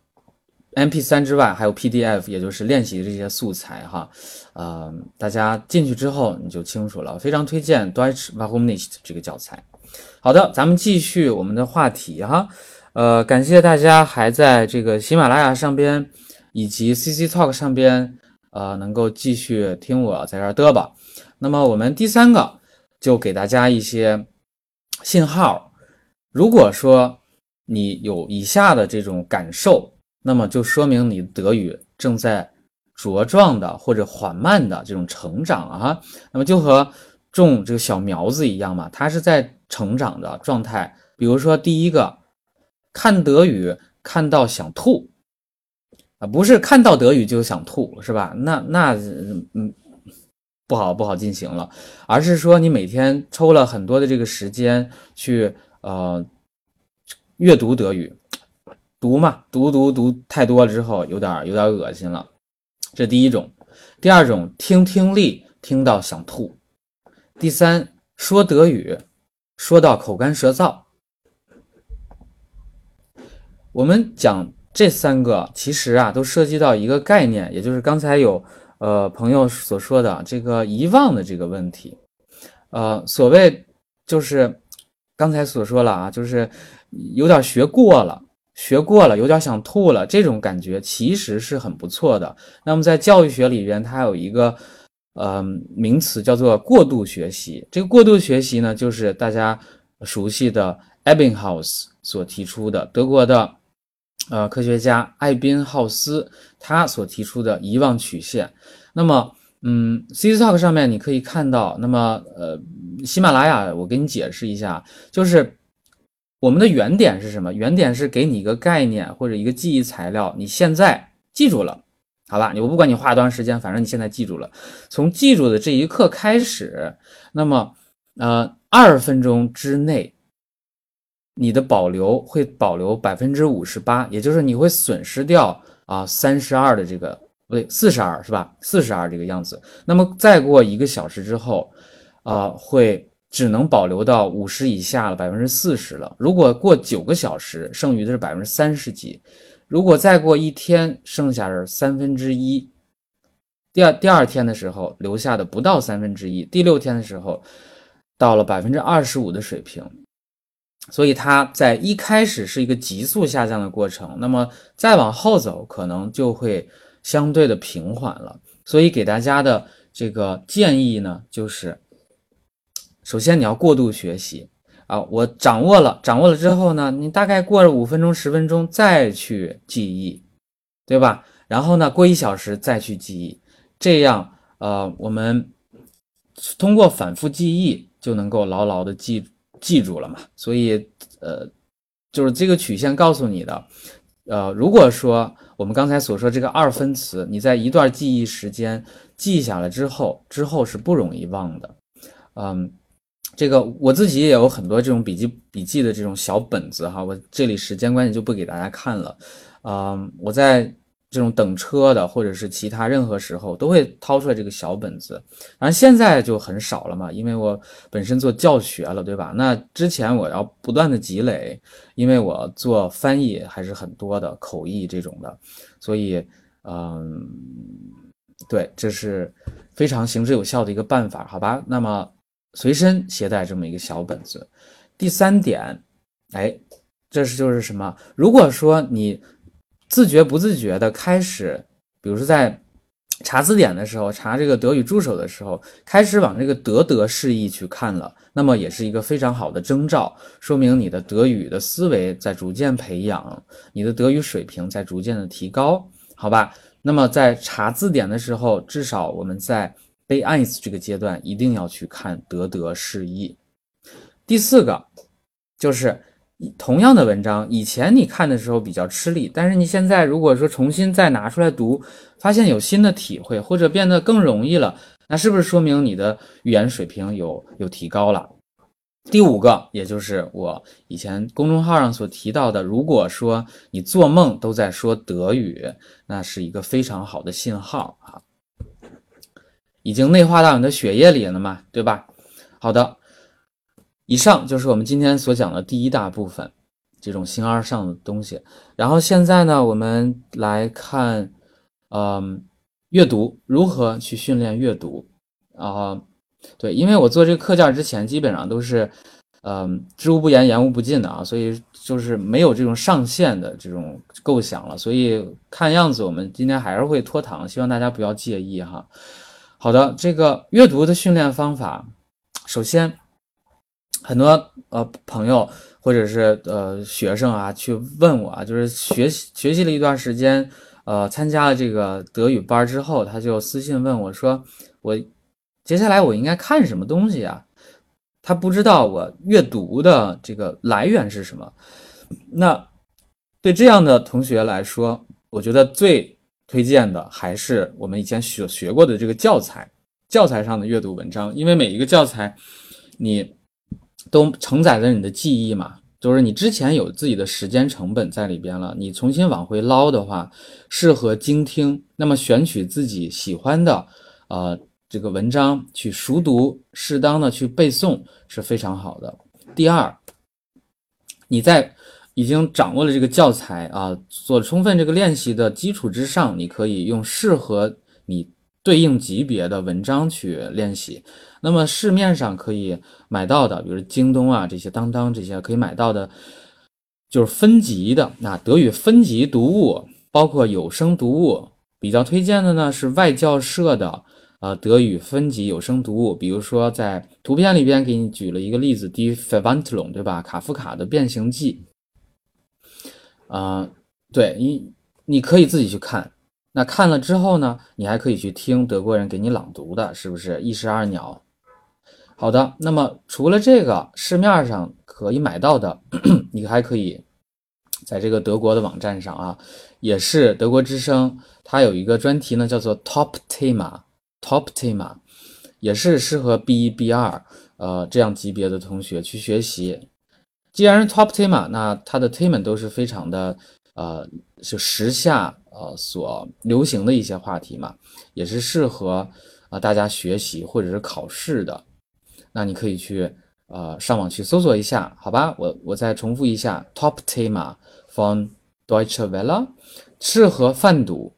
MP3 之外，还有 PDF，也就是练习这些素材哈。呃，大家进去之后你就清楚了，非常推荐 Deutsch Warum nicht 这个教材。好的，咱们继续我们的话题哈。呃，感谢大家还在这个喜马拉雅上边以及 CC Talk 上边，呃，能够继续听我在这儿嘚吧。那么我们第三个就给大家一些信号，如果说你有以下的这种感受，那么就说明你德语正在茁壮的或者缓慢的这种成长啊。那么就和种这个小苗子一样嘛，它是在成长的状态。比如说第一个。看德语看到想吐啊，不是看到德语就想吐，是吧？那那嗯不好不好进行了，而是说你每天抽了很多的这个时间去呃阅读德语，读嘛，读读读太多了之后有点有点恶心了，这第一种。第二种听听力听到想吐，第三说德语说到口干舌燥。我们讲这三个，其实啊，都涉及到一个概念，也就是刚才有呃朋友所说的这个遗忘的这个问题。呃，所谓就是刚才所说了啊，就是有点学过了，学过了，有点想吐了，这种感觉其实是很不错的。那么在教育学里边，它有一个呃名词叫做过度学习。这个过度学习呢，就是大家熟悉的 Ebbinghaus 所提出的德国的。呃，科学家艾宾浩斯他所提出的遗忘曲线，那么，嗯，C Talk 上面你可以看到，那么，呃，喜马拉雅我给你解释一下，就是我们的原点是什么？原点是给你一个概念或者一个记忆材料，你现在记住了，好吧？我不管你花多长时间，反正你现在记住了。从记住的这一刻开始，那么，呃，二分钟之内。你的保留会保留百分之五十八，也就是你会损失掉啊三十二的这个不对四十二是吧？四十二这个样子。那么再过一个小时之后，啊会只能保留到五十以下了，百分之四十了。如果过九个小时，剩余的是百分之三十几。如果再过一天，剩下是三分之一。第二第二天的时候留下的不到三分之一，第六天的时候到了百分之二十五的水平。所以它在一开始是一个急速下降的过程，那么再往后走，可能就会相对的平缓了。所以给大家的这个建议呢，就是首先你要过度学习啊，我掌握了，掌握了之后呢，你大概过了五分钟、十分钟再去记忆，对吧？然后呢，过一小时再去记忆，这样呃，我们通过反复记忆就能够牢牢的记。记住了嘛？所以，呃，就是这个曲线告诉你的，呃，如果说我们刚才所说这个二分词，你在一段记忆时间记下来之后，之后是不容易忘的。嗯，这个我自己也有很多这种笔记笔记的这种小本子哈，我这里时间关系就不给大家看了。嗯，我在。这种等车的，或者是其他任何时候，都会掏出来这个小本子。然后现在就很少了嘛，因为我本身做教学了，对吧？那之前我要不断的积累，因为我做翻译还是很多的口译这种的，所以，嗯，对，这是非常行之有效的一个办法，好吧？那么随身携带这么一个小本子。第三点，哎，这是就是什么？如果说你。自觉不自觉的开始，比如说在查字典的时候，查这个德语助手的时候，开始往这个德德释义去看了，那么也是一个非常好的征兆，说明你的德语的思维在逐渐培养，你的德语水平在逐渐的提高，好吧？那么在查字典的时候，至少我们在背 eins 这个阶段一定要去看德德释义。第四个就是。同样的文章，以前你看的时候比较吃力，但是你现在如果说重新再拿出来读，发现有新的体会或者变得更容易了，那是不是说明你的语言水平有有提高了？第五个，也就是我以前公众号上所提到的，如果说你做梦都在说德语，那是一个非常好的信号啊，已经内化到你的血液里了嘛，对吧？好的。以上就是我们今天所讲的第一大部分，这种形而上的东西。然后现在呢，我们来看，嗯，阅读如何去训练阅读啊？对，因为我做这个课件之前，基本上都是，嗯，知无不言，言无不尽的啊，所以就是没有这种上限的这种构想了。所以看样子我们今天还是会拖堂，希望大家不要介意哈。好的，这个阅读的训练方法，首先很多呃朋友或者是呃学生啊去问我啊，就是学习学习了一段时间。呃，参加了这个德语班之后，他就私信问我说：“我接下来我应该看什么东西啊？”他不知道我阅读的这个来源是什么。那对这样的同学来说，我觉得最推荐的还是我们以前学学过的这个教材，教材上的阅读文章，因为每一个教材你都承载着你的记忆嘛。就是你之前有自己的时间成本在里边了，你重新往回捞的话，适合精听。那么选取自己喜欢的，呃，这个文章去熟读，适当的去背诵是非常好的。第二，你在已经掌握了这个教材啊，做充分这个练习的基础之上，你可以用适合你对应级别的文章去练习。那么市面上可以买到的，比如京东啊这些、当当这些可以买到的，就是分级的。那德语分级读物，包括有声读物，比较推荐的呢是外教社的呃德语分级有声读物。比如说在图片里边给你举了一个例子，Die Verwandlung，对吧？卡夫卡的变形记。啊，对你你可以自己去看。那看了之后呢，你还可以去听德国人给你朗读的，是不是一石二鸟？好的，那么除了这个市面上可以买到的，你还可以在这个德国的网站上啊，也是德国之声，它有一个专题呢，叫做 Top Thema，Top Thema，也是适合 B 一、B 二呃这样级别的同学去学习。既然是 Top Thema，那它的 Thema 都是非常的呃，就时下呃所流行的一些话题嘛，也是适合啊大家学习或者是考试的。那你可以去呃上网去搜索一下，好吧？我我再重复一下，Top Thema von Deutsche Welle，适合泛读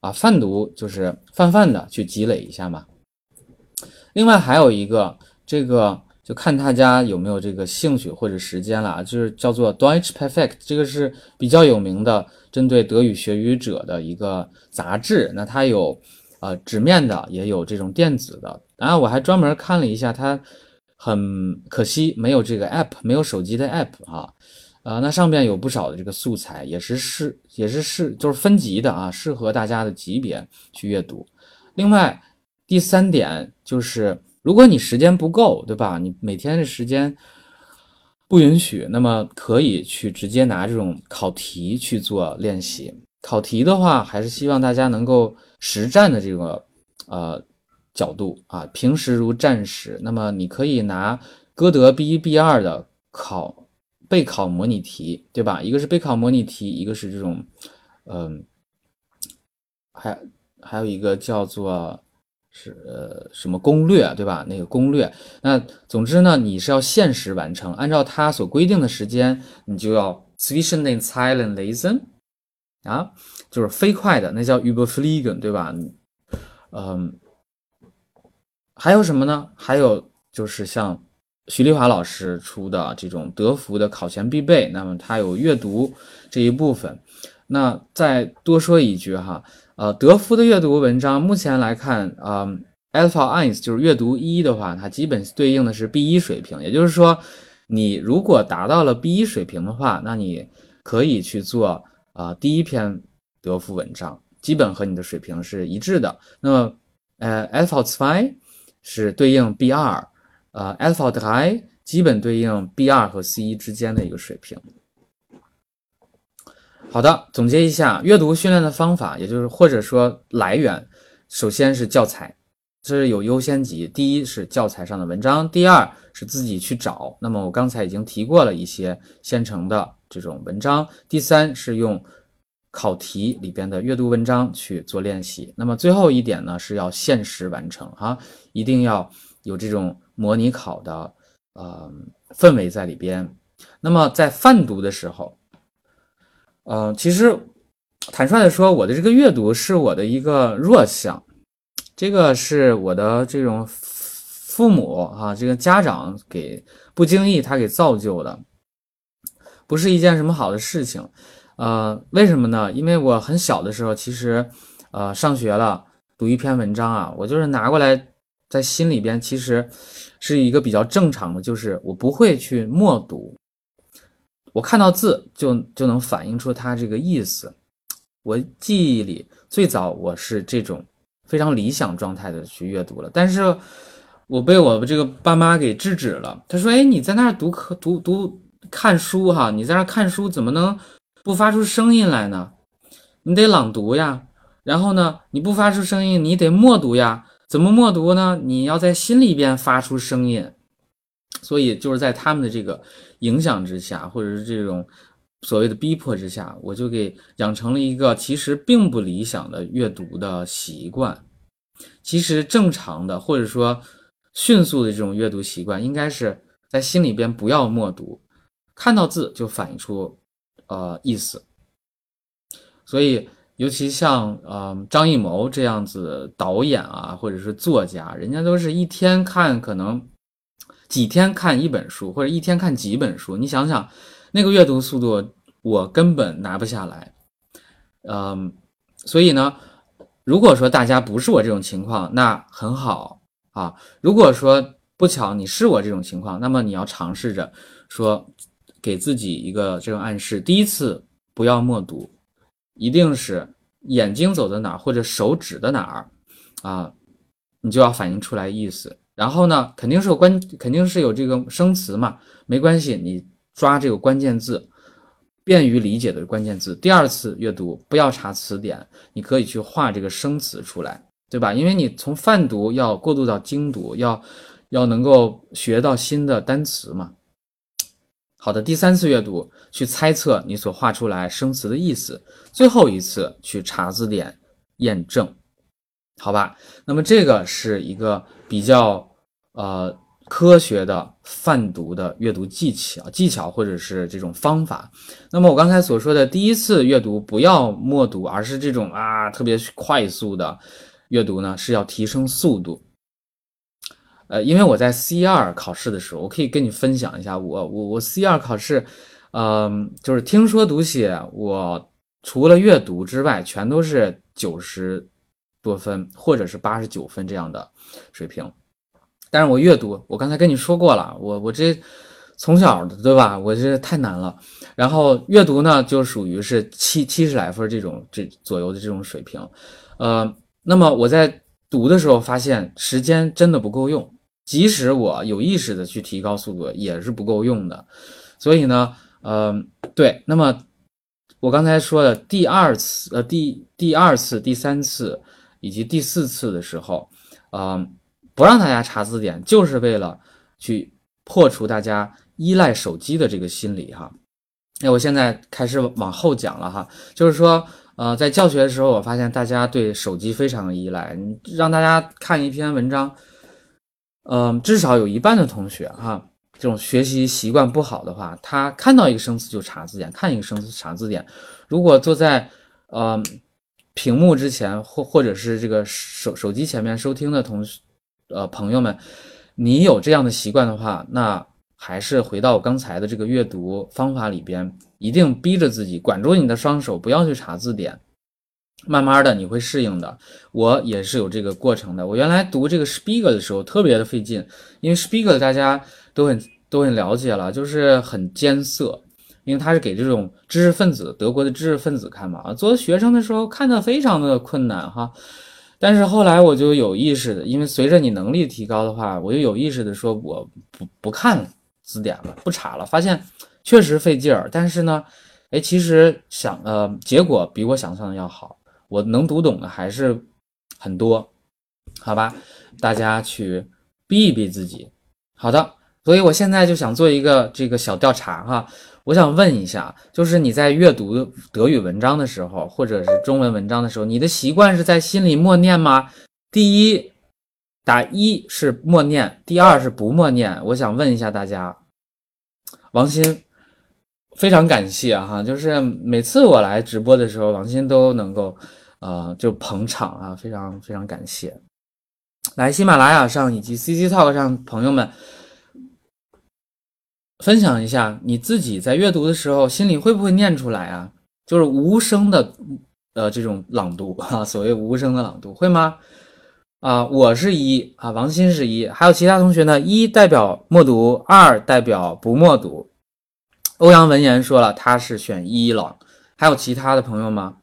啊，泛读就是泛泛的去积累一下嘛。另外还有一个，这个就看大家有没有这个兴趣或者时间了，就是叫做 Deutsch Perfect，这个是比较有名的针对德语学语者的一个杂志。那它有呃纸面的，也有这种电子的。然后我还专门看了一下，它很可惜没有这个 app，没有手机的 app 啊，呃，那上面有不少的这个素材，也是适，也是适，就是分级的啊，适合大家的级别去阅读。另外，第三点就是，如果你时间不够，对吧？你每天的时间不允许，那么可以去直接拿这种考题去做练习。考题的话，还是希望大家能够实战的这个，呃。角度啊，平时如战时。那么你可以拿歌德 B 一 B 二的考备考模拟题，对吧？一个是备考模拟题，一个是这种，嗯，还还有一个叫做是呃什么攻略，对吧？那个攻略。那总之呢，你是要限时完成，按照它所规定的时间，你就要 zwischen den Zeilen lesen 啊，就是飞快的，那叫 überfliegen，对吧？嗯。还有什么呢？还有就是像徐丽华老师出的这种德福的考前必备，那么它有阅读这一部分。那再多说一句哈，呃，德福的阅读文章目前来看啊，Alpha Eins 就是阅读一的话，它基本对应的是 B 一水平。也就是说，你如果达到了 B 一水平的话，那你可以去做啊第一篇德福文章，基本和你的水平是一致的。那么呃，Alpha Zwei。是对应 B 二，呃，Alpha d i 基本对应 B 二和 C 一之间的一个水平。好的，总结一下阅读训练的方法，也就是或者说来源，首先是教材，这是有优先级。第一是教材上的文章，第二是自己去找。那么我刚才已经提过了一些现成的这种文章。第三是用。考题里边的阅读文章去做练习，那么最后一点呢是要限时完成哈，一定要有这种模拟考的呃氛围在里边。那么在泛读的时候，呃，其实坦率的说，我的这个阅读是我的一个弱项，这个是我的这种父母啊，这个家长给不经意他给造就的，不是一件什么好的事情。呃，为什么呢？因为我很小的时候，其实，呃，上学了，读一篇文章啊，我就是拿过来，在心里边，其实是一个比较正常的，就是我不会去默读，我看到字就就能反映出它这个意思。我记忆里最早我是这种非常理想状态的去阅读了，但是我被我这个爸妈给制止了。他说：“哎，你在那儿读课读读看书哈，你在那儿看书怎么能？”不发出声音来呢，你得朗读呀。然后呢，你不发出声音，你得默读呀。怎么默读呢？你要在心里边发出声音。所以就是在他们的这个影响之下，或者是这种所谓的逼迫之下，我就给养成了一个其实并不理想的阅读的习惯。其实正常的或者说迅速的这种阅读习惯，应该是在心里边不要默读，看到字就反映出。呃，意思。所以，尤其像呃张艺谋这样子导演啊，或者是作家，人家都是一天看可能几天看一本书，或者一天看几本书。你想想，那个阅读速度，我根本拿不下来。嗯，所以呢，如果说大家不是我这种情况，那很好啊。如果说不巧你是我这种情况，那么你要尝试着说。给自己一个这种暗示：第一次不要默读，一定是眼睛走到哪儿或者手指的哪儿啊，你就要反映出来意思。然后呢，肯定是有关，肯定是有这个生词嘛，没关系，你抓这个关键字，便于理解的关键字。第二次阅读不要查词典，你可以去画这个生词出来，对吧？因为你从泛读要过渡到精读，要要能够学到新的单词嘛。好的，第三次阅读去猜测你所画出来生词的意思，最后一次去查字典验证，好吧？那么这个是一个比较呃科学的泛读的阅读技巧技巧或者是这种方法。那么我刚才所说的第一次阅读不要默读，而是这种啊特别快速的阅读呢，是要提升速度。呃，因为我在 C 二考试的时候，我可以跟你分享一下，我我我 C 二考试，嗯，就是听说读写，我除了阅读之外，全都是九十多分或者是八十九分这样的水平。但是我阅读，我刚才跟你说过了，我我这从小对吧？我这太难了。然后阅读呢，就属于是七七十来分这种这左右的这种水平。呃，那么我在读的时候发现时间真的不够用。即使我有意识的去提高速度，也是不够用的。所以呢，呃，对，那么我刚才说的第二次、呃，第第二次、第三次以及第四次的时候，呃，不让大家查字典，就是为了去破除大家依赖手机的这个心理哈。那我现在开始往后讲了哈，就是说，呃，在教学的时候，我发现大家对手机非常的依赖，你让大家看一篇文章。嗯，至少有一半的同学哈，这种学习习惯不好的话，他看到一个生词就查字典，看一个生词查字典。如果坐在呃屏幕之前或或者是这个手手机前面收听的同学呃朋友们，你有这样的习惯的话，那还是回到我刚才的这个阅读方法里边，一定逼着自己管住你的双手，不要去查字典。慢慢的你会适应的，我也是有这个过程的。我原来读这个 Spiegel 的时候特别的费劲，因为 Spiegel 大家都很都很了解了，就是很艰涩，因为他是给这种知识分子，德国的知识分子看嘛。啊，做学生的时候看的非常的困难哈，但是后来我就有意识的，因为随着你能力提高的话，我就有意识的说我不不看字典了，不查了，发现确实费劲儿，但是呢，哎，其实想呃结果比我想象的要好。我能读懂的还是很多，好吧？大家去逼一逼自己。好的，所以我现在就想做一个这个小调查哈，我想问一下，就是你在阅读德语文章的时候，或者是中文文章的时候，你的习惯是在心里默念吗？第一，打一是默念，第二是不默念。我想问一下大家，王鑫。非常感谢哈，就是每次我来直播的时候，王鑫都能够，呃，就捧场啊，非常非常感谢。来喜马拉雅上以及 CC Talk 上朋友们，分享一下你自己在阅读的时候心里会不会念出来啊？就是无声的呃这种朗读 啊，所谓无声的朗读会吗？啊，我是一啊，王鑫是一，还有其他同学呢？一代表默读，二代表不默读。欧阳文言说了，他是选一了。还有其他的朋友吗？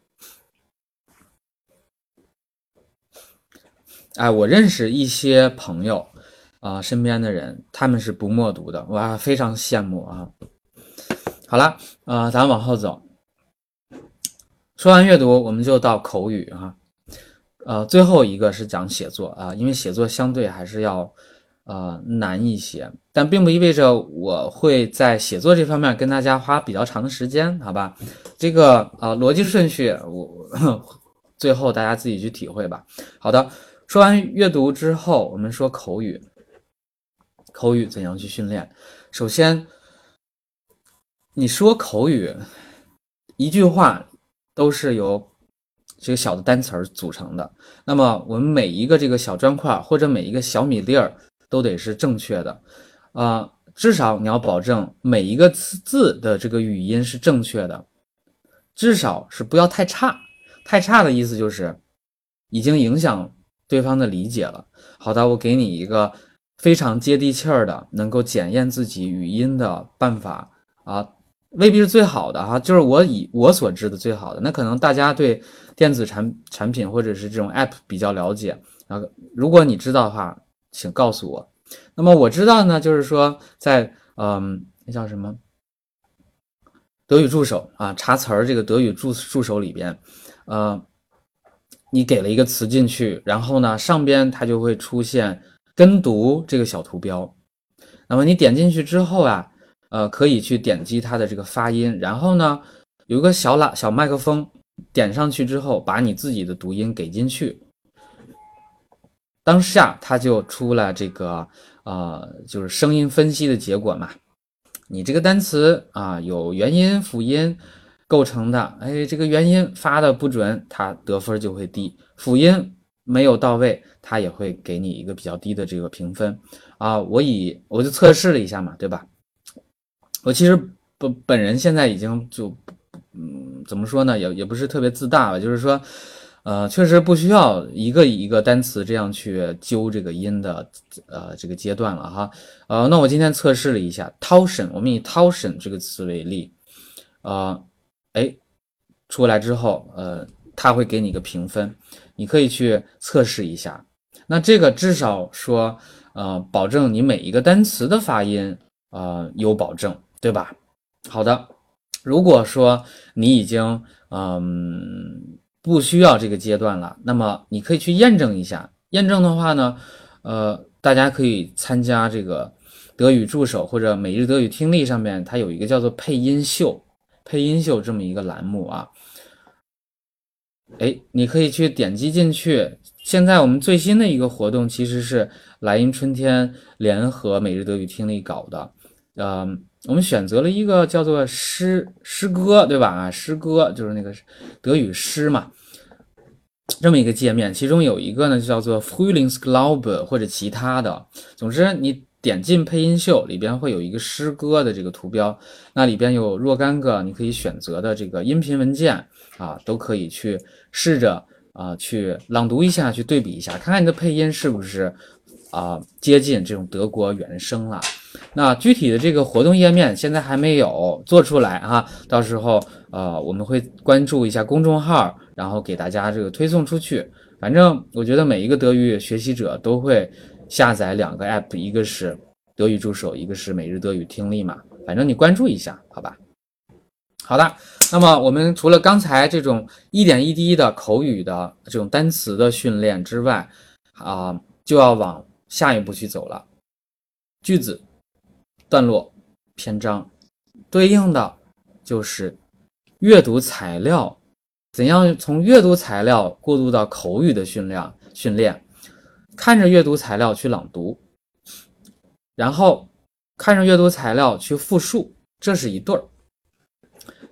哎，我认识一些朋友啊，身边的人他们是不默读的，哇，非常羡慕啊。好了，呃，咱往后走，说完阅读，我们就到口语啊。呃，最后一个是讲写作啊，因为写作相对还是要呃难一些，但并不意味着我会在写作这方面跟大家花比较长的时间，好吧？这个啊逻辑顺序我 最后大家自己去体会吧。好的，说完阅读之后，我们说口语，口语怎样去训练？首先，你说口语一句话都是由。这个小的单词儿组成的，那么我们每一个这个小砖块或者每一个小米粒儿都得是正确的，啊，至少你要保证每一个字字的这个语音是正确的，至少是不要太差，太差的意思就是已经影响对方的理解了。好的，我给你一个非常接地气儿的，能够检验自己语音的办法啊。未必是最好的哈，就是我以我所知的最好的。那可能大家对电子产产品或者是这种 app 比较了解啊。如果你知道的话，请告诉我。那么我知道呢，就是说在嗯，那叫什么德语助手啊，查词儿这个德语助助手里边，呃，你给了一个词进去，然后呢，上边它就会出现跟读这个小图标。那么你点进去之后啊。呃，可以去点击它的这个发音，然后呢，有一个小喇小麦克风，点上去之后，把你自己的读音给进去，当下它就出了这个呃，就是声音分析的结果嘛。你这个单词啊，有元音辅音构成的，哎，这个元音发的不准，它得分就会低；辅音没有到位，它也会给你一个比较低的这个评分啊。我以我就测试了一下嘛，对吧？我其实本本人现在已经就，嗯，怎么说呢，也也不是特别自大吧，就是说，呃，确实不需要一个一个单词这样去揪这个音的，呃，这个阶段了哈。呃，那我今天测试了一下 “tauschen”，我们以 “tauschen” 这个词为例，呃，哎，出来之后，呃，他会给你一个评分，你可以去测试一下。那这个至少说，呃，保证你每一个单词的发音，呃，有保证。对吧？好的，如果说你已经嗯不需要这个阶段了，那么你可以去验证一下。验证的话呢，呃，大家可以参加这个德语助手或者每日德语听力上面，它有一个叫做配音秀、配音秀这么一个栏目啊。哎，你可以去点击进去。现在我们最新的一个活动其实是莱茵春天联合每日德语听力搞的，嗯。我们选择了一个叫做诗诗歌，对吧？诗歌就是那个德语诗嘛，这么一个界面。其中有一个呢，就叫做 Frühlingsglaube 或者其他的。总之，你点进配音秀里边会有一个诗歌的这个图标，那里边有若干个你可以选择的这个音频文件啊，都可以去试着啊去朗读一下，去对比一下，看看你的配音是不是啊接近这种德国原声了。那具体的这个活动页面现在还没有做出来哈，到时候呃我们会关注一下公众号，然后给大家这个推送出去。反正我觉得每一个德语学习者都会下载两个 app，一个是德语助手，一个是每日德语听力嘛。反正你关注一下，好吧？好的，那么我们除了刚才这种一点一滴的口语的这种单词的训练之外，啊，就要往下一步去走了，句子。段落、篇章，对应的就是阅读材料。怎样从阅读材料过渡到口语的训练？训练，看着阅读材料去朗读，然后看着阅读材料去复述，这是一对儿。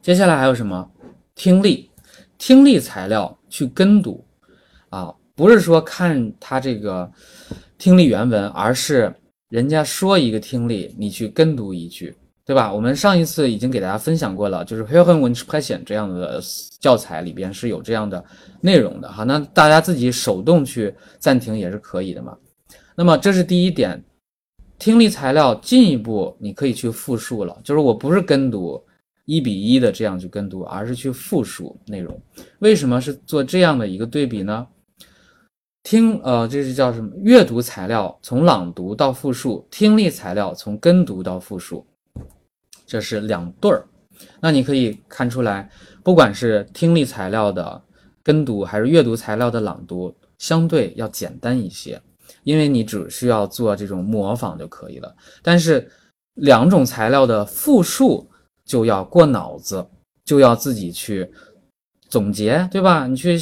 接下来还有什么？听力，听力材料去跟读啊，不是说看他这个听力原文，而是。人家说一个听力，你去跟读一句，对吧？我们上一次已经给大家分享过了，就是 Hören und Sprechen 这样的教材里边是有这样的内容的哈。那大家自己手动去暂停也是可以的嘛。那么这是第一点，听力材料进一步你可以去复述了，就是我不是跟读一比一的这样去跟读，而是去复述内容。为什么是做这样的一个对比呢？听，呃，这是叫什么？阅读材料从朗读到复述，听力材料从跟读到复述。这是两对儿，那你可以看出来，不管是听力材料的跟读，还是阅读材料的朗读，相对要简单一些，因为你只需要做这种模仿就可以了。但是两种材料的复述就要过脑子，就要自己去总结，对吧？你去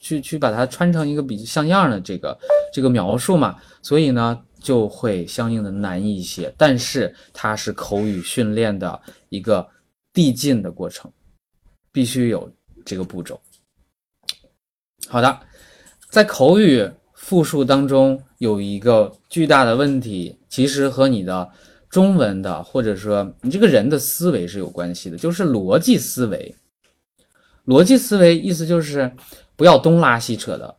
去去把它穿成一个比较像样的这个这个描述嘛。所以呢。就会相应的难一些，但是它是口语训练的一个递进的过程，必须有这个步骤。好的，在口语复述当中有一个巨大的问题，其实和你的中文的或者说你这个人的思维是有关系的，就是逻辑思维。逻辑思维意思就是不要东拉西扯的。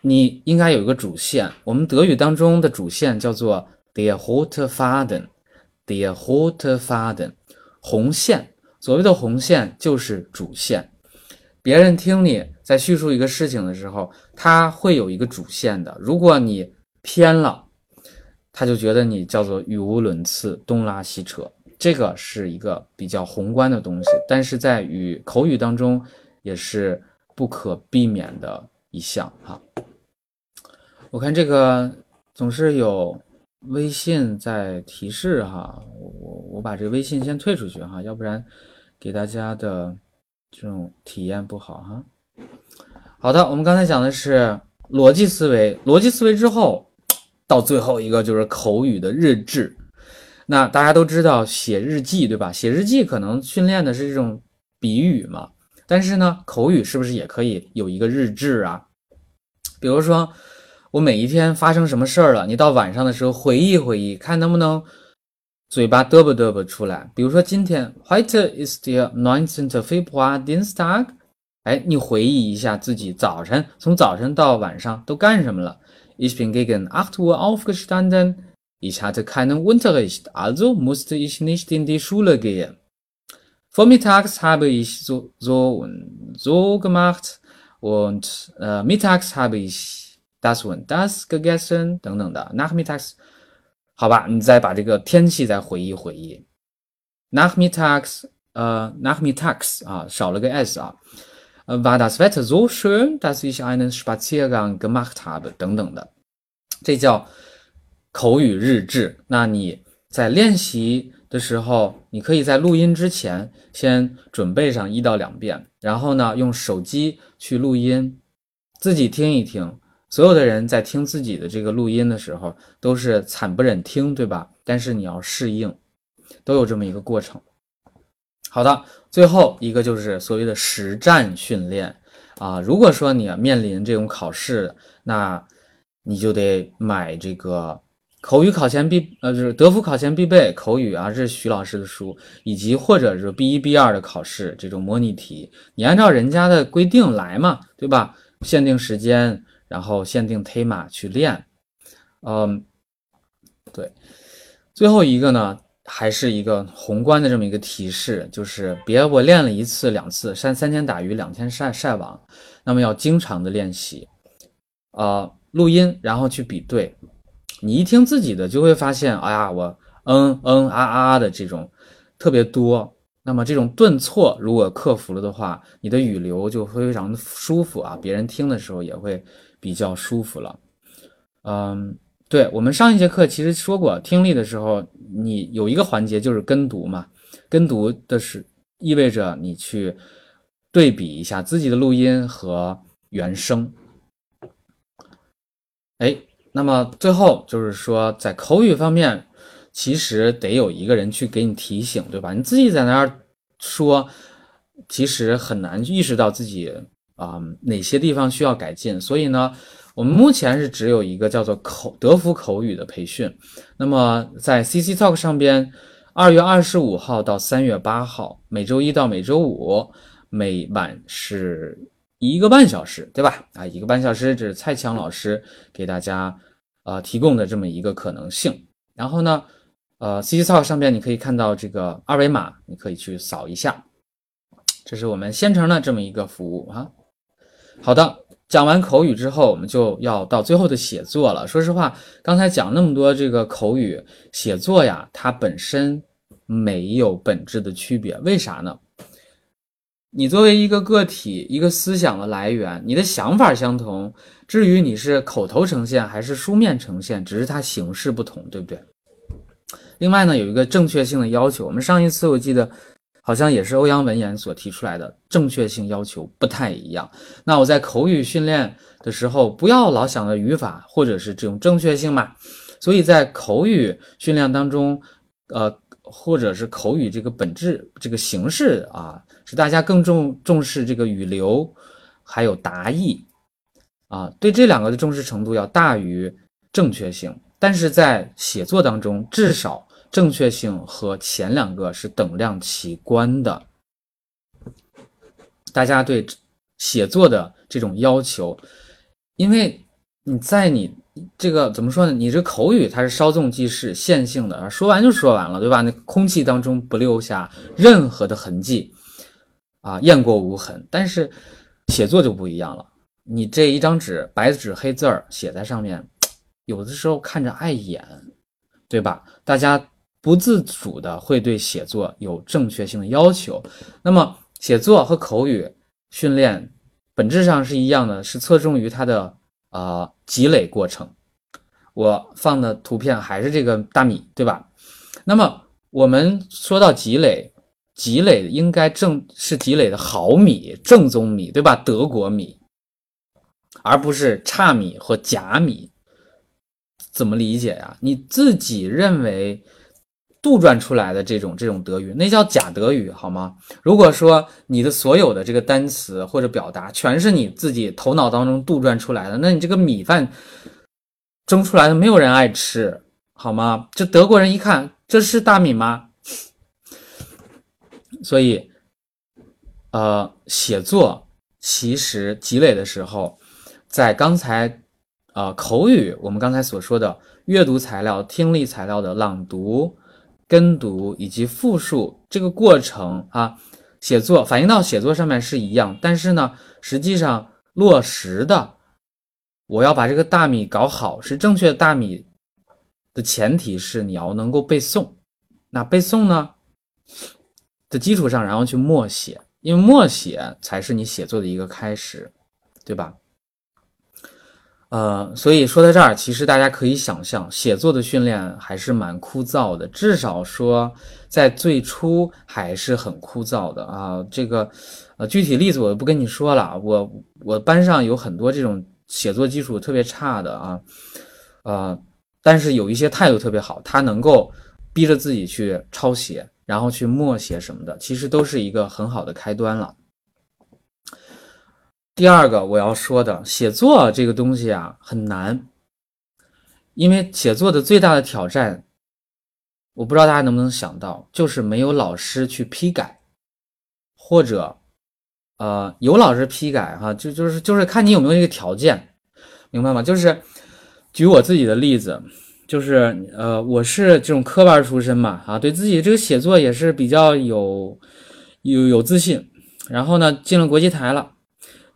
你应该有一个主线，我们德语当中的主线叫做 der rote Faden，der rote Faden，红线。所谓的红线就是主线。别人听你在叙述一个事情的时候，他会有一个主线的。如果你偏了，他就觉得你叫做语无伦次、东拉西扯。这个是一个比较宏观的东西，但是在语口语当中也是不可避免的一项哈。我看这个总是有微信在提示哈，我我我把这个微信先退出去哈，要不然给大家的这种体验不好哈。好的，我们刚才讲的是逻辑思维，逻辑思维之后到最后一个就是口语的日志。那大家都知道写日记对吧？写日记可能训练的是这种笔语嘛，但是呢，口语是不是也可以有一个日志啊？比如说。我每一天发生什么事儿了？你到晚上的时候回忆回忆，看能不能嘴巴嘚啵嘚啵出来。比如说今天，Heute ist der neunzehnte Februar Dienstag。哎，你回忆一下自己早晨从早晨到晚上都干什么了？Ich bin gegen acht Uhr aufgestanden. Ich hatte keinen Unterricht, also musste ich nicht in die Schule gehen. Vormittags habe ich so so und so gemacht und äh, mittags habe ich Das one, das gegessen 等等的。Nachmittags，好吧，你再把这个天气再回忆回忆。Nachmittags，呃，Nachmittags 啊，少了个 s 啊。War das Wetter so schön, dass ich einen Spaziergang gemacht habe？等等的，这叫口语日志。那你在练习的时候，你可以在录音之前先准备上一到两遍，然后呢，用手机去录音，自己听一听。所有的人在听自己的这个录音的时候，都是惨不忍听，对吧？但是你要适应，都有这么一个过程。好的，最后一个就是所谓的实战训练啊。如果说你面临这种考试，那你就得买这个口语考前必呃，就是德福考前必备口语啊，这是徐老师的书，以及或者是 B 一 B 二的考试这种模拟题，你按照人家的规定来嘛，对吧？限定时间。然后限定 tema 去练，嗯，对，最后一个呢，还是一个宏观的这么一个提示，就是别我练了一次两次，三三天打鱼两天晒晒网，那么要经常的练习，呃，录音然后去比对，你一听自己的就会发现，哎呀，我嗯嗯啊啊的这种特别多。那么这种顿挫如果克服了的话，你的语流就非常的舒服啊，别人听的时候也会比较舒服了。嗯，对我们上一节课其实说过，听力的时候你有一个环节就是跟读嘛，跟读的是意味着你去对比一下自己的录音和原声。哎，那么最后就是说在口语方面。其实得有一个人去给你提醒，对吧？你自己在那儿说，其实很难意识到自己啊哪些地方需要改进。所以呢，我们目前是只有一个叫做口德福口语的培训。那么在 CC Talk 上边二月二十五号到三月八号，每周一到每周五，每晚是一个半小时，对吧？啊，一个半小时，这是蔡强老师给大家呃提供的这么一个可能性。然后呢，呃，C C Talk 上边你可以看到这个二维码，你可以去扫一下，这是我们现成的这么一个服务啊。好的。讲完口语之后，我们就要到最后的写作了。说实话，刚才讲那么多这个口语写作呀，它本身没有本质的区别。为啥呢？你作为一个个体，一个思想的来源，你的想法相同。至于你是口头呈现还是书面呈现，只是它形式不同，对不对？另外呢，有一个正确性的要求。我们上一次我记得。好像也是欧阳文言所提出来的正确性要求不太一样。那我在口语训练的时候，不要老想着语法或者是这种正确性嘛。所以在口语训练当中，呃，或者是口语这个本质这个形式啊，是大家更重重视这个语流，还有答意啊，对这两个的重视程度要大于正确性。但是在写作当中，至少。正确性和前两个是等量齐观的。大家对写作的这种要求，因为你在你这个怎么说呢？你这口语它是稍纵即逝、线性的，说完就说完了，对吧？那空气当中不留下任何的痕迹啊，雁过无痕。但是写作就不一样了，你这一张纸，白纸黑字儿写在上面，有的时候看着碍眼，对吧？大家。不自主的会对写作有正确性的要求，那么写作和口语训练本质上是一样的，是侧重于它的呃积累过程。我放的图片还是这个大米，对吧？那么我们说到积累，积累应该正是积累的好米、正宗米，对吧？德国米，而不是差米或假米。怎么理解呀？你自己认为？杜撰出来的这种这种德语，那叫假德语，好吗？如果说你的所有的这个单词或者表达全是你自己头脑当中杜撰出来的，那你这个米饭蒸出来的没有人爱吃，好吗？这德国人一看，这是大米吗？所以，呃，写作其实积累的时候，在刚才呃口语我们刚才所说的阅读材料、听力材料的朗读。跟读以及复述这个过程啊，写作反映到写作上面是一样，但是呢，实际上落实的，我要把这个大米搞好，是正确的大米的前提是你要能够背诵。那背诵呢的基础上，然后去默写，因为默写才是你写作的一个开始，对吧？呃，所以说到这儿，其实大家可以想象，写作的训练还是蛮枯燥的，至少说在最初还是很枯燥的啊。这个，呃，具体例子我就不跟你说了。我我班上有很多这种写作基础特别差的啊，呃，但是有一些态度特别好，他能够逼着自己去抄写，然后去默写什么的，其实都是一个很好的开端了。第二个我要说的，写作这个东西啊很难，因为写作的最大的挑战，我不知道大家能不能想到，就是没有老师去批改，或者，呃，有老师批改哈，就就是就是看你有没有这个条件，明白吗？就是举我自己的例子，就是呃，我是这种科班出身嘛，啊，对自己这个写作也是比较有有有自信，然后呢，进了国际台了。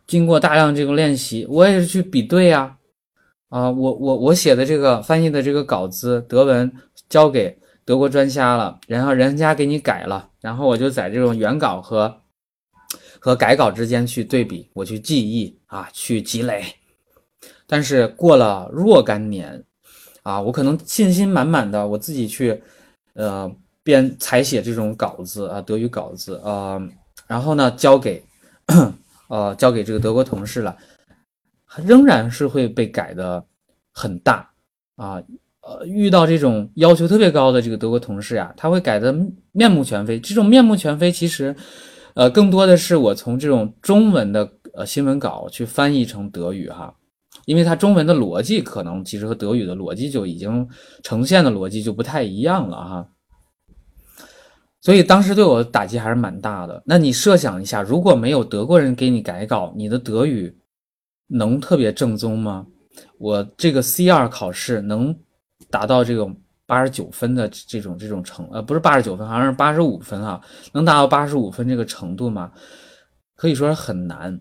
经过大量这个练习，我也是去比对呀，啊，我我我写的这个翻译的这个稿子德文交给德国专家了，然后人家给你改了，然后我就在这种原稿和和改稿之间去对比，我去记忆啊，去积累。但是过了若干年，啊，我可能信心满满的我自己去呃编采写这种稿子啊，德语稿子啊，然后呢交给。呃，交给这个德国同事了，仍然是会被改的很大啊。呃，遇到这种要求特别高的这个德国同事呀，他会改的面目全非。这种面目全非，其实，呃，更多的是我从这种中文的呃新闻稿去翻译成德语哈，因为它中文的逻辑可能其实和德语的逻辑就已经呈现的逻辑就不太一样了哈。所以当时对我的打击还是蛮大的。那你设想一下，如果没有德国人给你改稿，你的德语能特别正宗吗？我这个 C 二考试能达到这种八十九分的这种这种程，呃，不是八十九分，好像是八十五分啊，能达到八十五分这个程度吗？可以说是很难。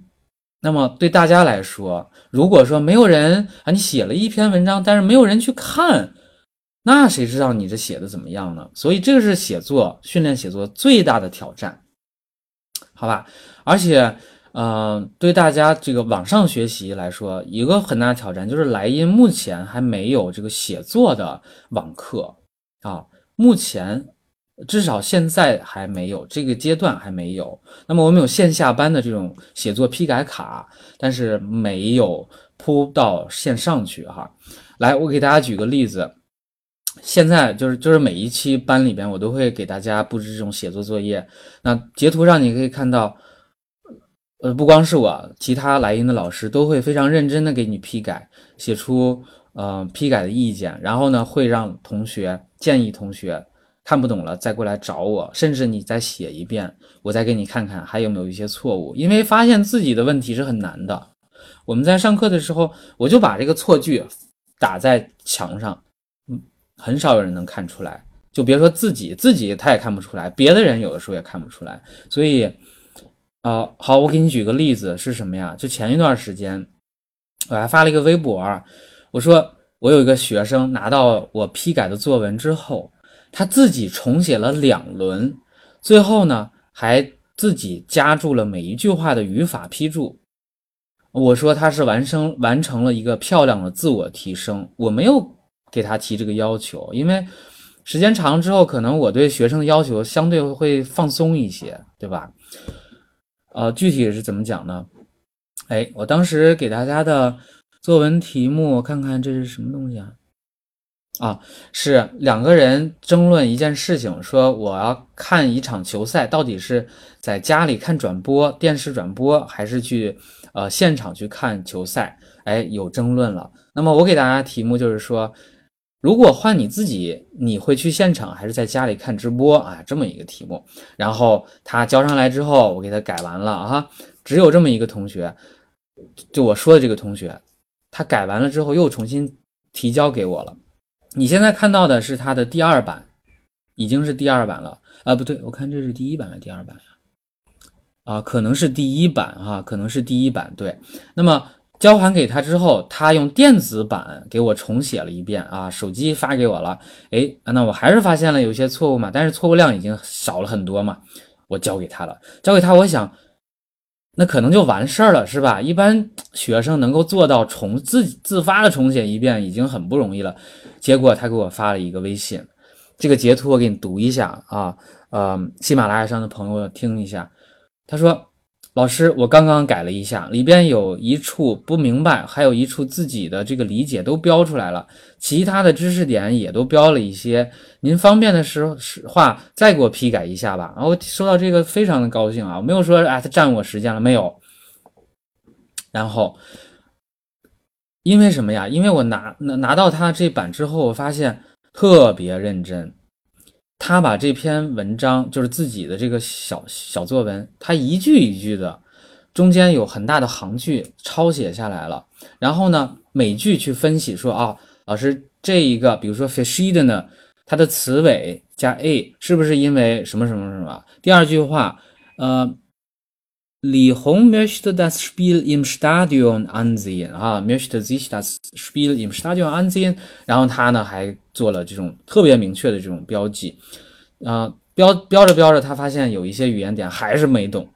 那么对大家来说，如果说没有人啊，你写了一篇文章，但是没有人去看。那谁知道你这写的怎么样呢？所以这个是写作训练写作最大的挑战，好吧？而且，嗯，对大家这个网上学习来说，一个很大挑战就是莱茵目前还没有这个写作的网课啊，目前至少现在还没有这个阶段还没有。那么我们有线下班的这种写作批改卡，但是没有铺到线上去哈。来，我给大家举个例子。现在就是就是每一期班里边，我都会给大家布置这种写作作业。那截图上你可以看到，呃，不光是我，其他莱茵的老师都会非常认真的给你批改，写出呃批改的意见。然后呢，会让同学建议同学看不懂了再过来找我，甚至你再写一遍，我再给你看看还有没有一些错误。因为发现自己的问题是很难的。我们在上课的时候，我就把这个错句打在墙上。很少有人能看出来，就别说自己，自己他也看不出来，别的人有的时候也看不出来。所以，啊，好，我给你举个例子是什么呀？就前一段时间，我还发了一个微博，我说我有一个学生拿到我批改的作文之后，他自己重写了两轮，最后呢还自己加注了每一句话的语法批注。我说他是完成完成了一个漂亮的自我提升，我没有。给他提这个要求，因为时间长之后，可能我对学生的要求相对会放松一些，对吧？呃，具体是怎么讲呢？哎，我当时给大家的作文题目，我看看这是什么东西啊？啊，是两个人争论一件事情，说我要看一场球赛，到底是在家里看转播、电视转播，还是去呃现场去看球赛？哎，有争论了。那么我给大家题目就是说。如果换你自己，你会去现场还是在家里看直播啊？这么一个题目，然后他交上来之后，我给他改完了啊。只有这么一个同学，就我说的这个同学，他改完了之后又重新提交给我了。你现在看到的是他的第二版，已经是第二版了啊？不对，我看这是第一版还是第二版呀？啊，可能是第一版哈，可能是第一版。对，那么。交还给他之后，他用电子版给我重写了一遍啊，手机发给我了。哎，那我还是发现了有些错误嘛，但是错误量已经少了很多嘛。我交给他了，交给他，我想那可能就完事儿了，是吧？一般学生能够做到重自自发的重写一遍已经很不容易了。结果他给我发了一个微信，这个截图我给你读一下啊，呃，喜马拉雅上的朋友听一下，他说。老师，我刚刚改了一下，里边有一处不明白，还有一处自己的这个理解都标出来了，其他的知识点也都标了一些。您方便的时候话再给我批改一下吧。然后收到这个非常的高兴啊，我没有说哎他占我时间了没有。然后因为什么呀？因为我拿拿拿到他这版之后，我发现特别认真。他把这篇文章，就是自己的这个小小作文，他一句一句的，中间有很大的行距抄写下来了。然后呢，每句去分析说啊，老师这一个，比如说 fishy 的呢，它的词尾加 a 是不是因为什么什么什么？第二句话，呃，李红 möchte das Spiel im Stadion ansehen 啊，möchte sich das Spiel im Stadion ansehen。然后他呢还做了这种特别明确的这种标记，啊，标标着标着，他发现有一些语言点还是没懂，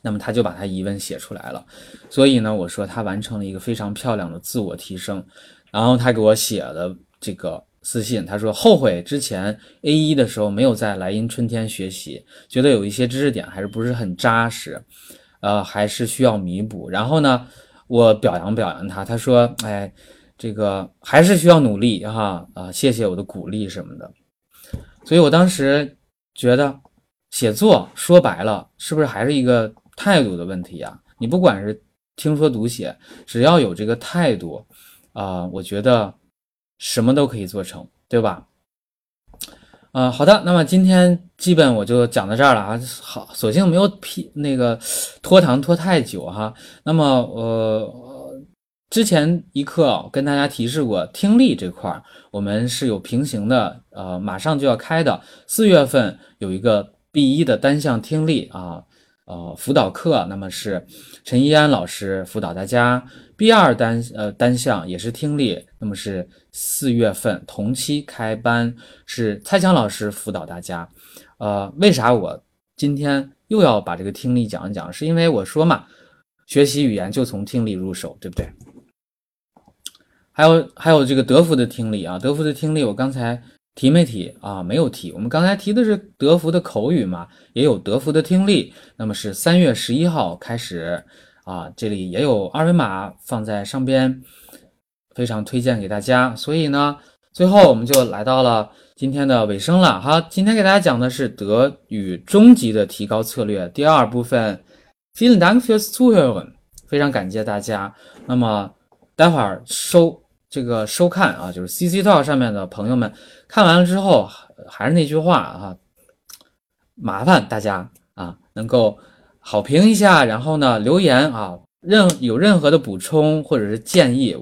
那么他就把他疑问写出来了。所以呢，我说他完成了一个非常漂亮的自我提升。然后他给我写的这个私信，他说后悔之前 A 一的时候没有在莱茵春天学习，觉得有一些知识点还是不是很扎实，呃，还是需要弥补。然后呢，我表扬表扬他，他说，哎。这个还是需要努力哈啊！谢谢我的鼓励什么的，所以我当时觉得写作说白了是不是还是一个态度的问题呀？你不管是听说读写，只要有这个态度啊，我觉得什么都可以做成，对吧？呃，好的，那么今天基本我就讲到这儿了啊。好，索性没有批那个拖堂拖太久哈。那么呃，之前一课跟大家提示过，听力这块儿我们是有平行的，呃，马上就要开的。四月份有一个 B 一的单项听力啊，呃，辅导课，那么是陈一安老师辅导大家。B 二单呃单项也是听力，那么是四月份同期开班，是蔡强老师辅导大家。呃，为啥我今天又要把这个听力讲一讲？是因为我说嘛，学习语言就从听力入手，对不对？还有还有这个德福的听力啊，德福的听力我刚才提没提啊？没有提。我们刚才提的是德福的口语嘛，也有德福的听力，那么是三月十一号开始。啊，这里也有二维码放在上边，非常推荐给大家。所以呢，最后我们就来到了今天的尾声了。好，今天给大家讲的是德语中级的提高策略第二部分。Vielen Dank fürs Zuhören，非常感谢大家。那么待会儿收这个收看啊，就是 CC Talk 上面的朋友们看完了之后，还是那句话啊，麻烦大家啊能够。好评一下，然后呢留言啊，任有任何的补充或者是建议，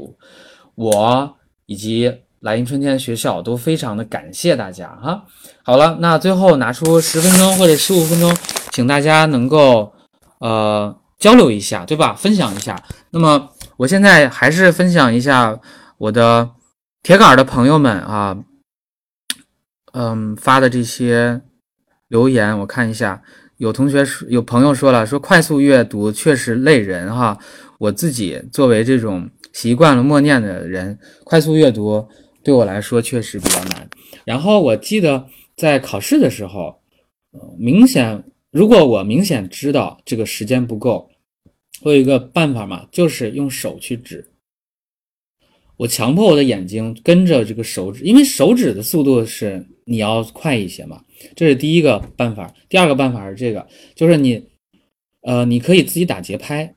我以及莱茵春天学校都非常的感谢大家哈。好了，那最后拿出十分钟或者十五分钟，请大家能够呃交流一下，对吧？分享一下。那么我现在还是分享一下我的铁杆的朋友们啊，嗯发的这些留言，我看一下。有同学说，有朋友说了，说快速阅读确实累人哈。我自己作为这种习惯了默念的人，快速阅读对我来说确实比较难。然后我记得在考试的时候，明显如果我明显知道这个时间不够，我有一个办法嘛，就是用手去指。我强迫我的眼睛跟着这个手指，因为手指的速度是你要快一些嘛。这是第一个办法，第二个办法是这个，就是你，呃，你可以自己打节拍。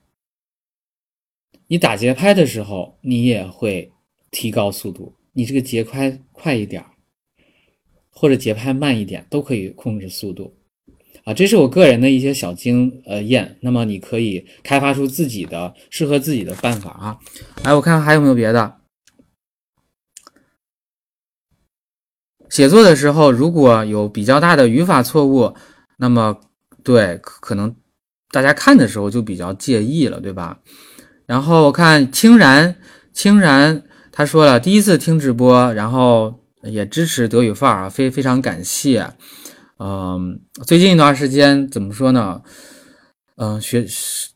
你打节拍的时候，你也会提高速度。你这个节拍快一点，或者节拍慢一点，都可以控制速度。啊，这是我个人的一些小经呃验。那么你可以开发出自己的适合自己的办法啊。来，我看看还有没有别的。写作的时候，如果有比较大的语法错误，那么对，可能大家看的时候就比较介意了，对吧？然后我看清然，清然他说了，第一次听直播，然后也支持德语范儿，非非常感谢。嗯，最近一段时间怎么说呢？嗯，学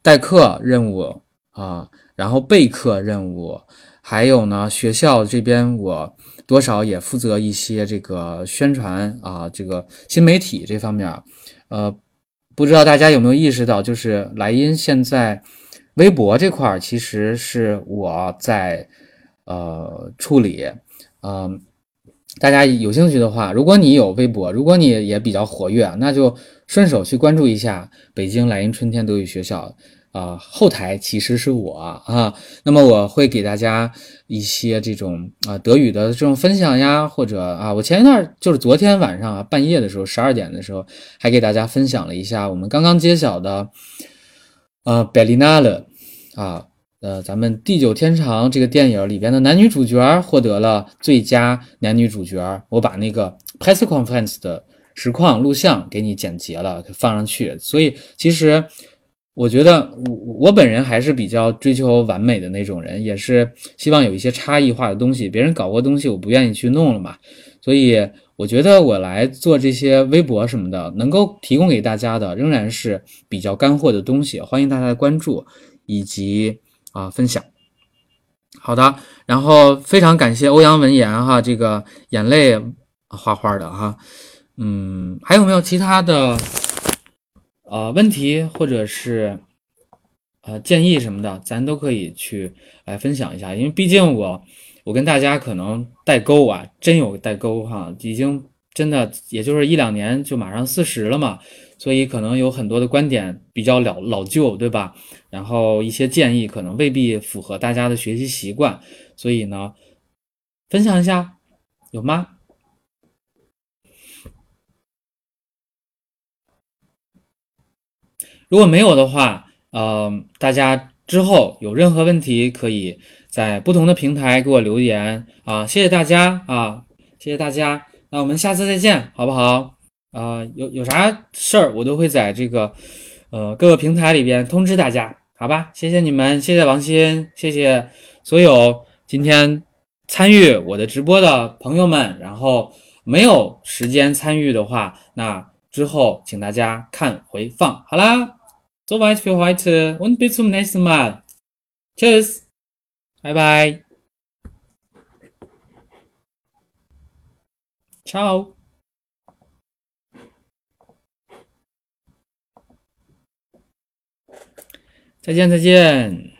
代课任务啊，然后备课任务，还有呢，学校这边我。多少也负责一些这个宣传啊，这个新媒体这方面，呃，不知道大家有没有意识到，就是莱茵现在微博这块儿其实是我在呃处理，嗯，大家有兴趣的话，如果你有微博，如果你也比较活跃，那就顺手去关注一下北京莱茵春天德语学校。啊，后台其实是我啊，那么我会给大家一些这种啊德语的这种分享呀，或者啊，我前一段就是昨天晚上啊半夜的时候，十二点的时候，还给大家分享了一下我们刚刚揭晓的呃《贝利娜勒》啊，呃，咱们《地久天长》这个电影里边的男女主角获得了最佳男女主角，我把那个 press conference 的实况录像给你剪辑了，放上去，所以其实。我觉得我我本人还是比较追求完美的那种人，也是希望有一些差异化的东西。别人搞过东西，我不愿意去弄了嘛。所以我觉得我来做这些微博什么的，能够提供给大家的仍然是比较干货的东西。欢迎大家的关注以及啊分享。好的，然后非常感谢欧阳文言哈，这个眼泪哗哗的哈。嗯，还有没有其他的？呃，问题或者是呃建议什么的，咱都可以去来分享一下。因为毕竟我我跟大家可能代沟啊，真有代沟哈，已经真的也就是一两年就马上四十了嘛，所以可能有很多的观点比较老老旧，对吧？然后一些建议可能未必符合大家的学习习惯，所以呢，分享一下有吗？如果没有的话，呃，大家之后有任何问题，可以在不同的平台给我留言啊。谢谢大家啊，谢谢大家。那我们下次再见，好不好？啊，有有啥事儿，我都会在这个呃各个平台里边通知大家，好吧？谢谢你们，谢谢王鑫，谢谢所有今天参与我的直播的朋友们。然后没有时间参与的话，那之后请大家看回放。好啦 ，soweit für heute und bis zum nächsten Mal. Tschüss，拜拜，ciao。再见，再见。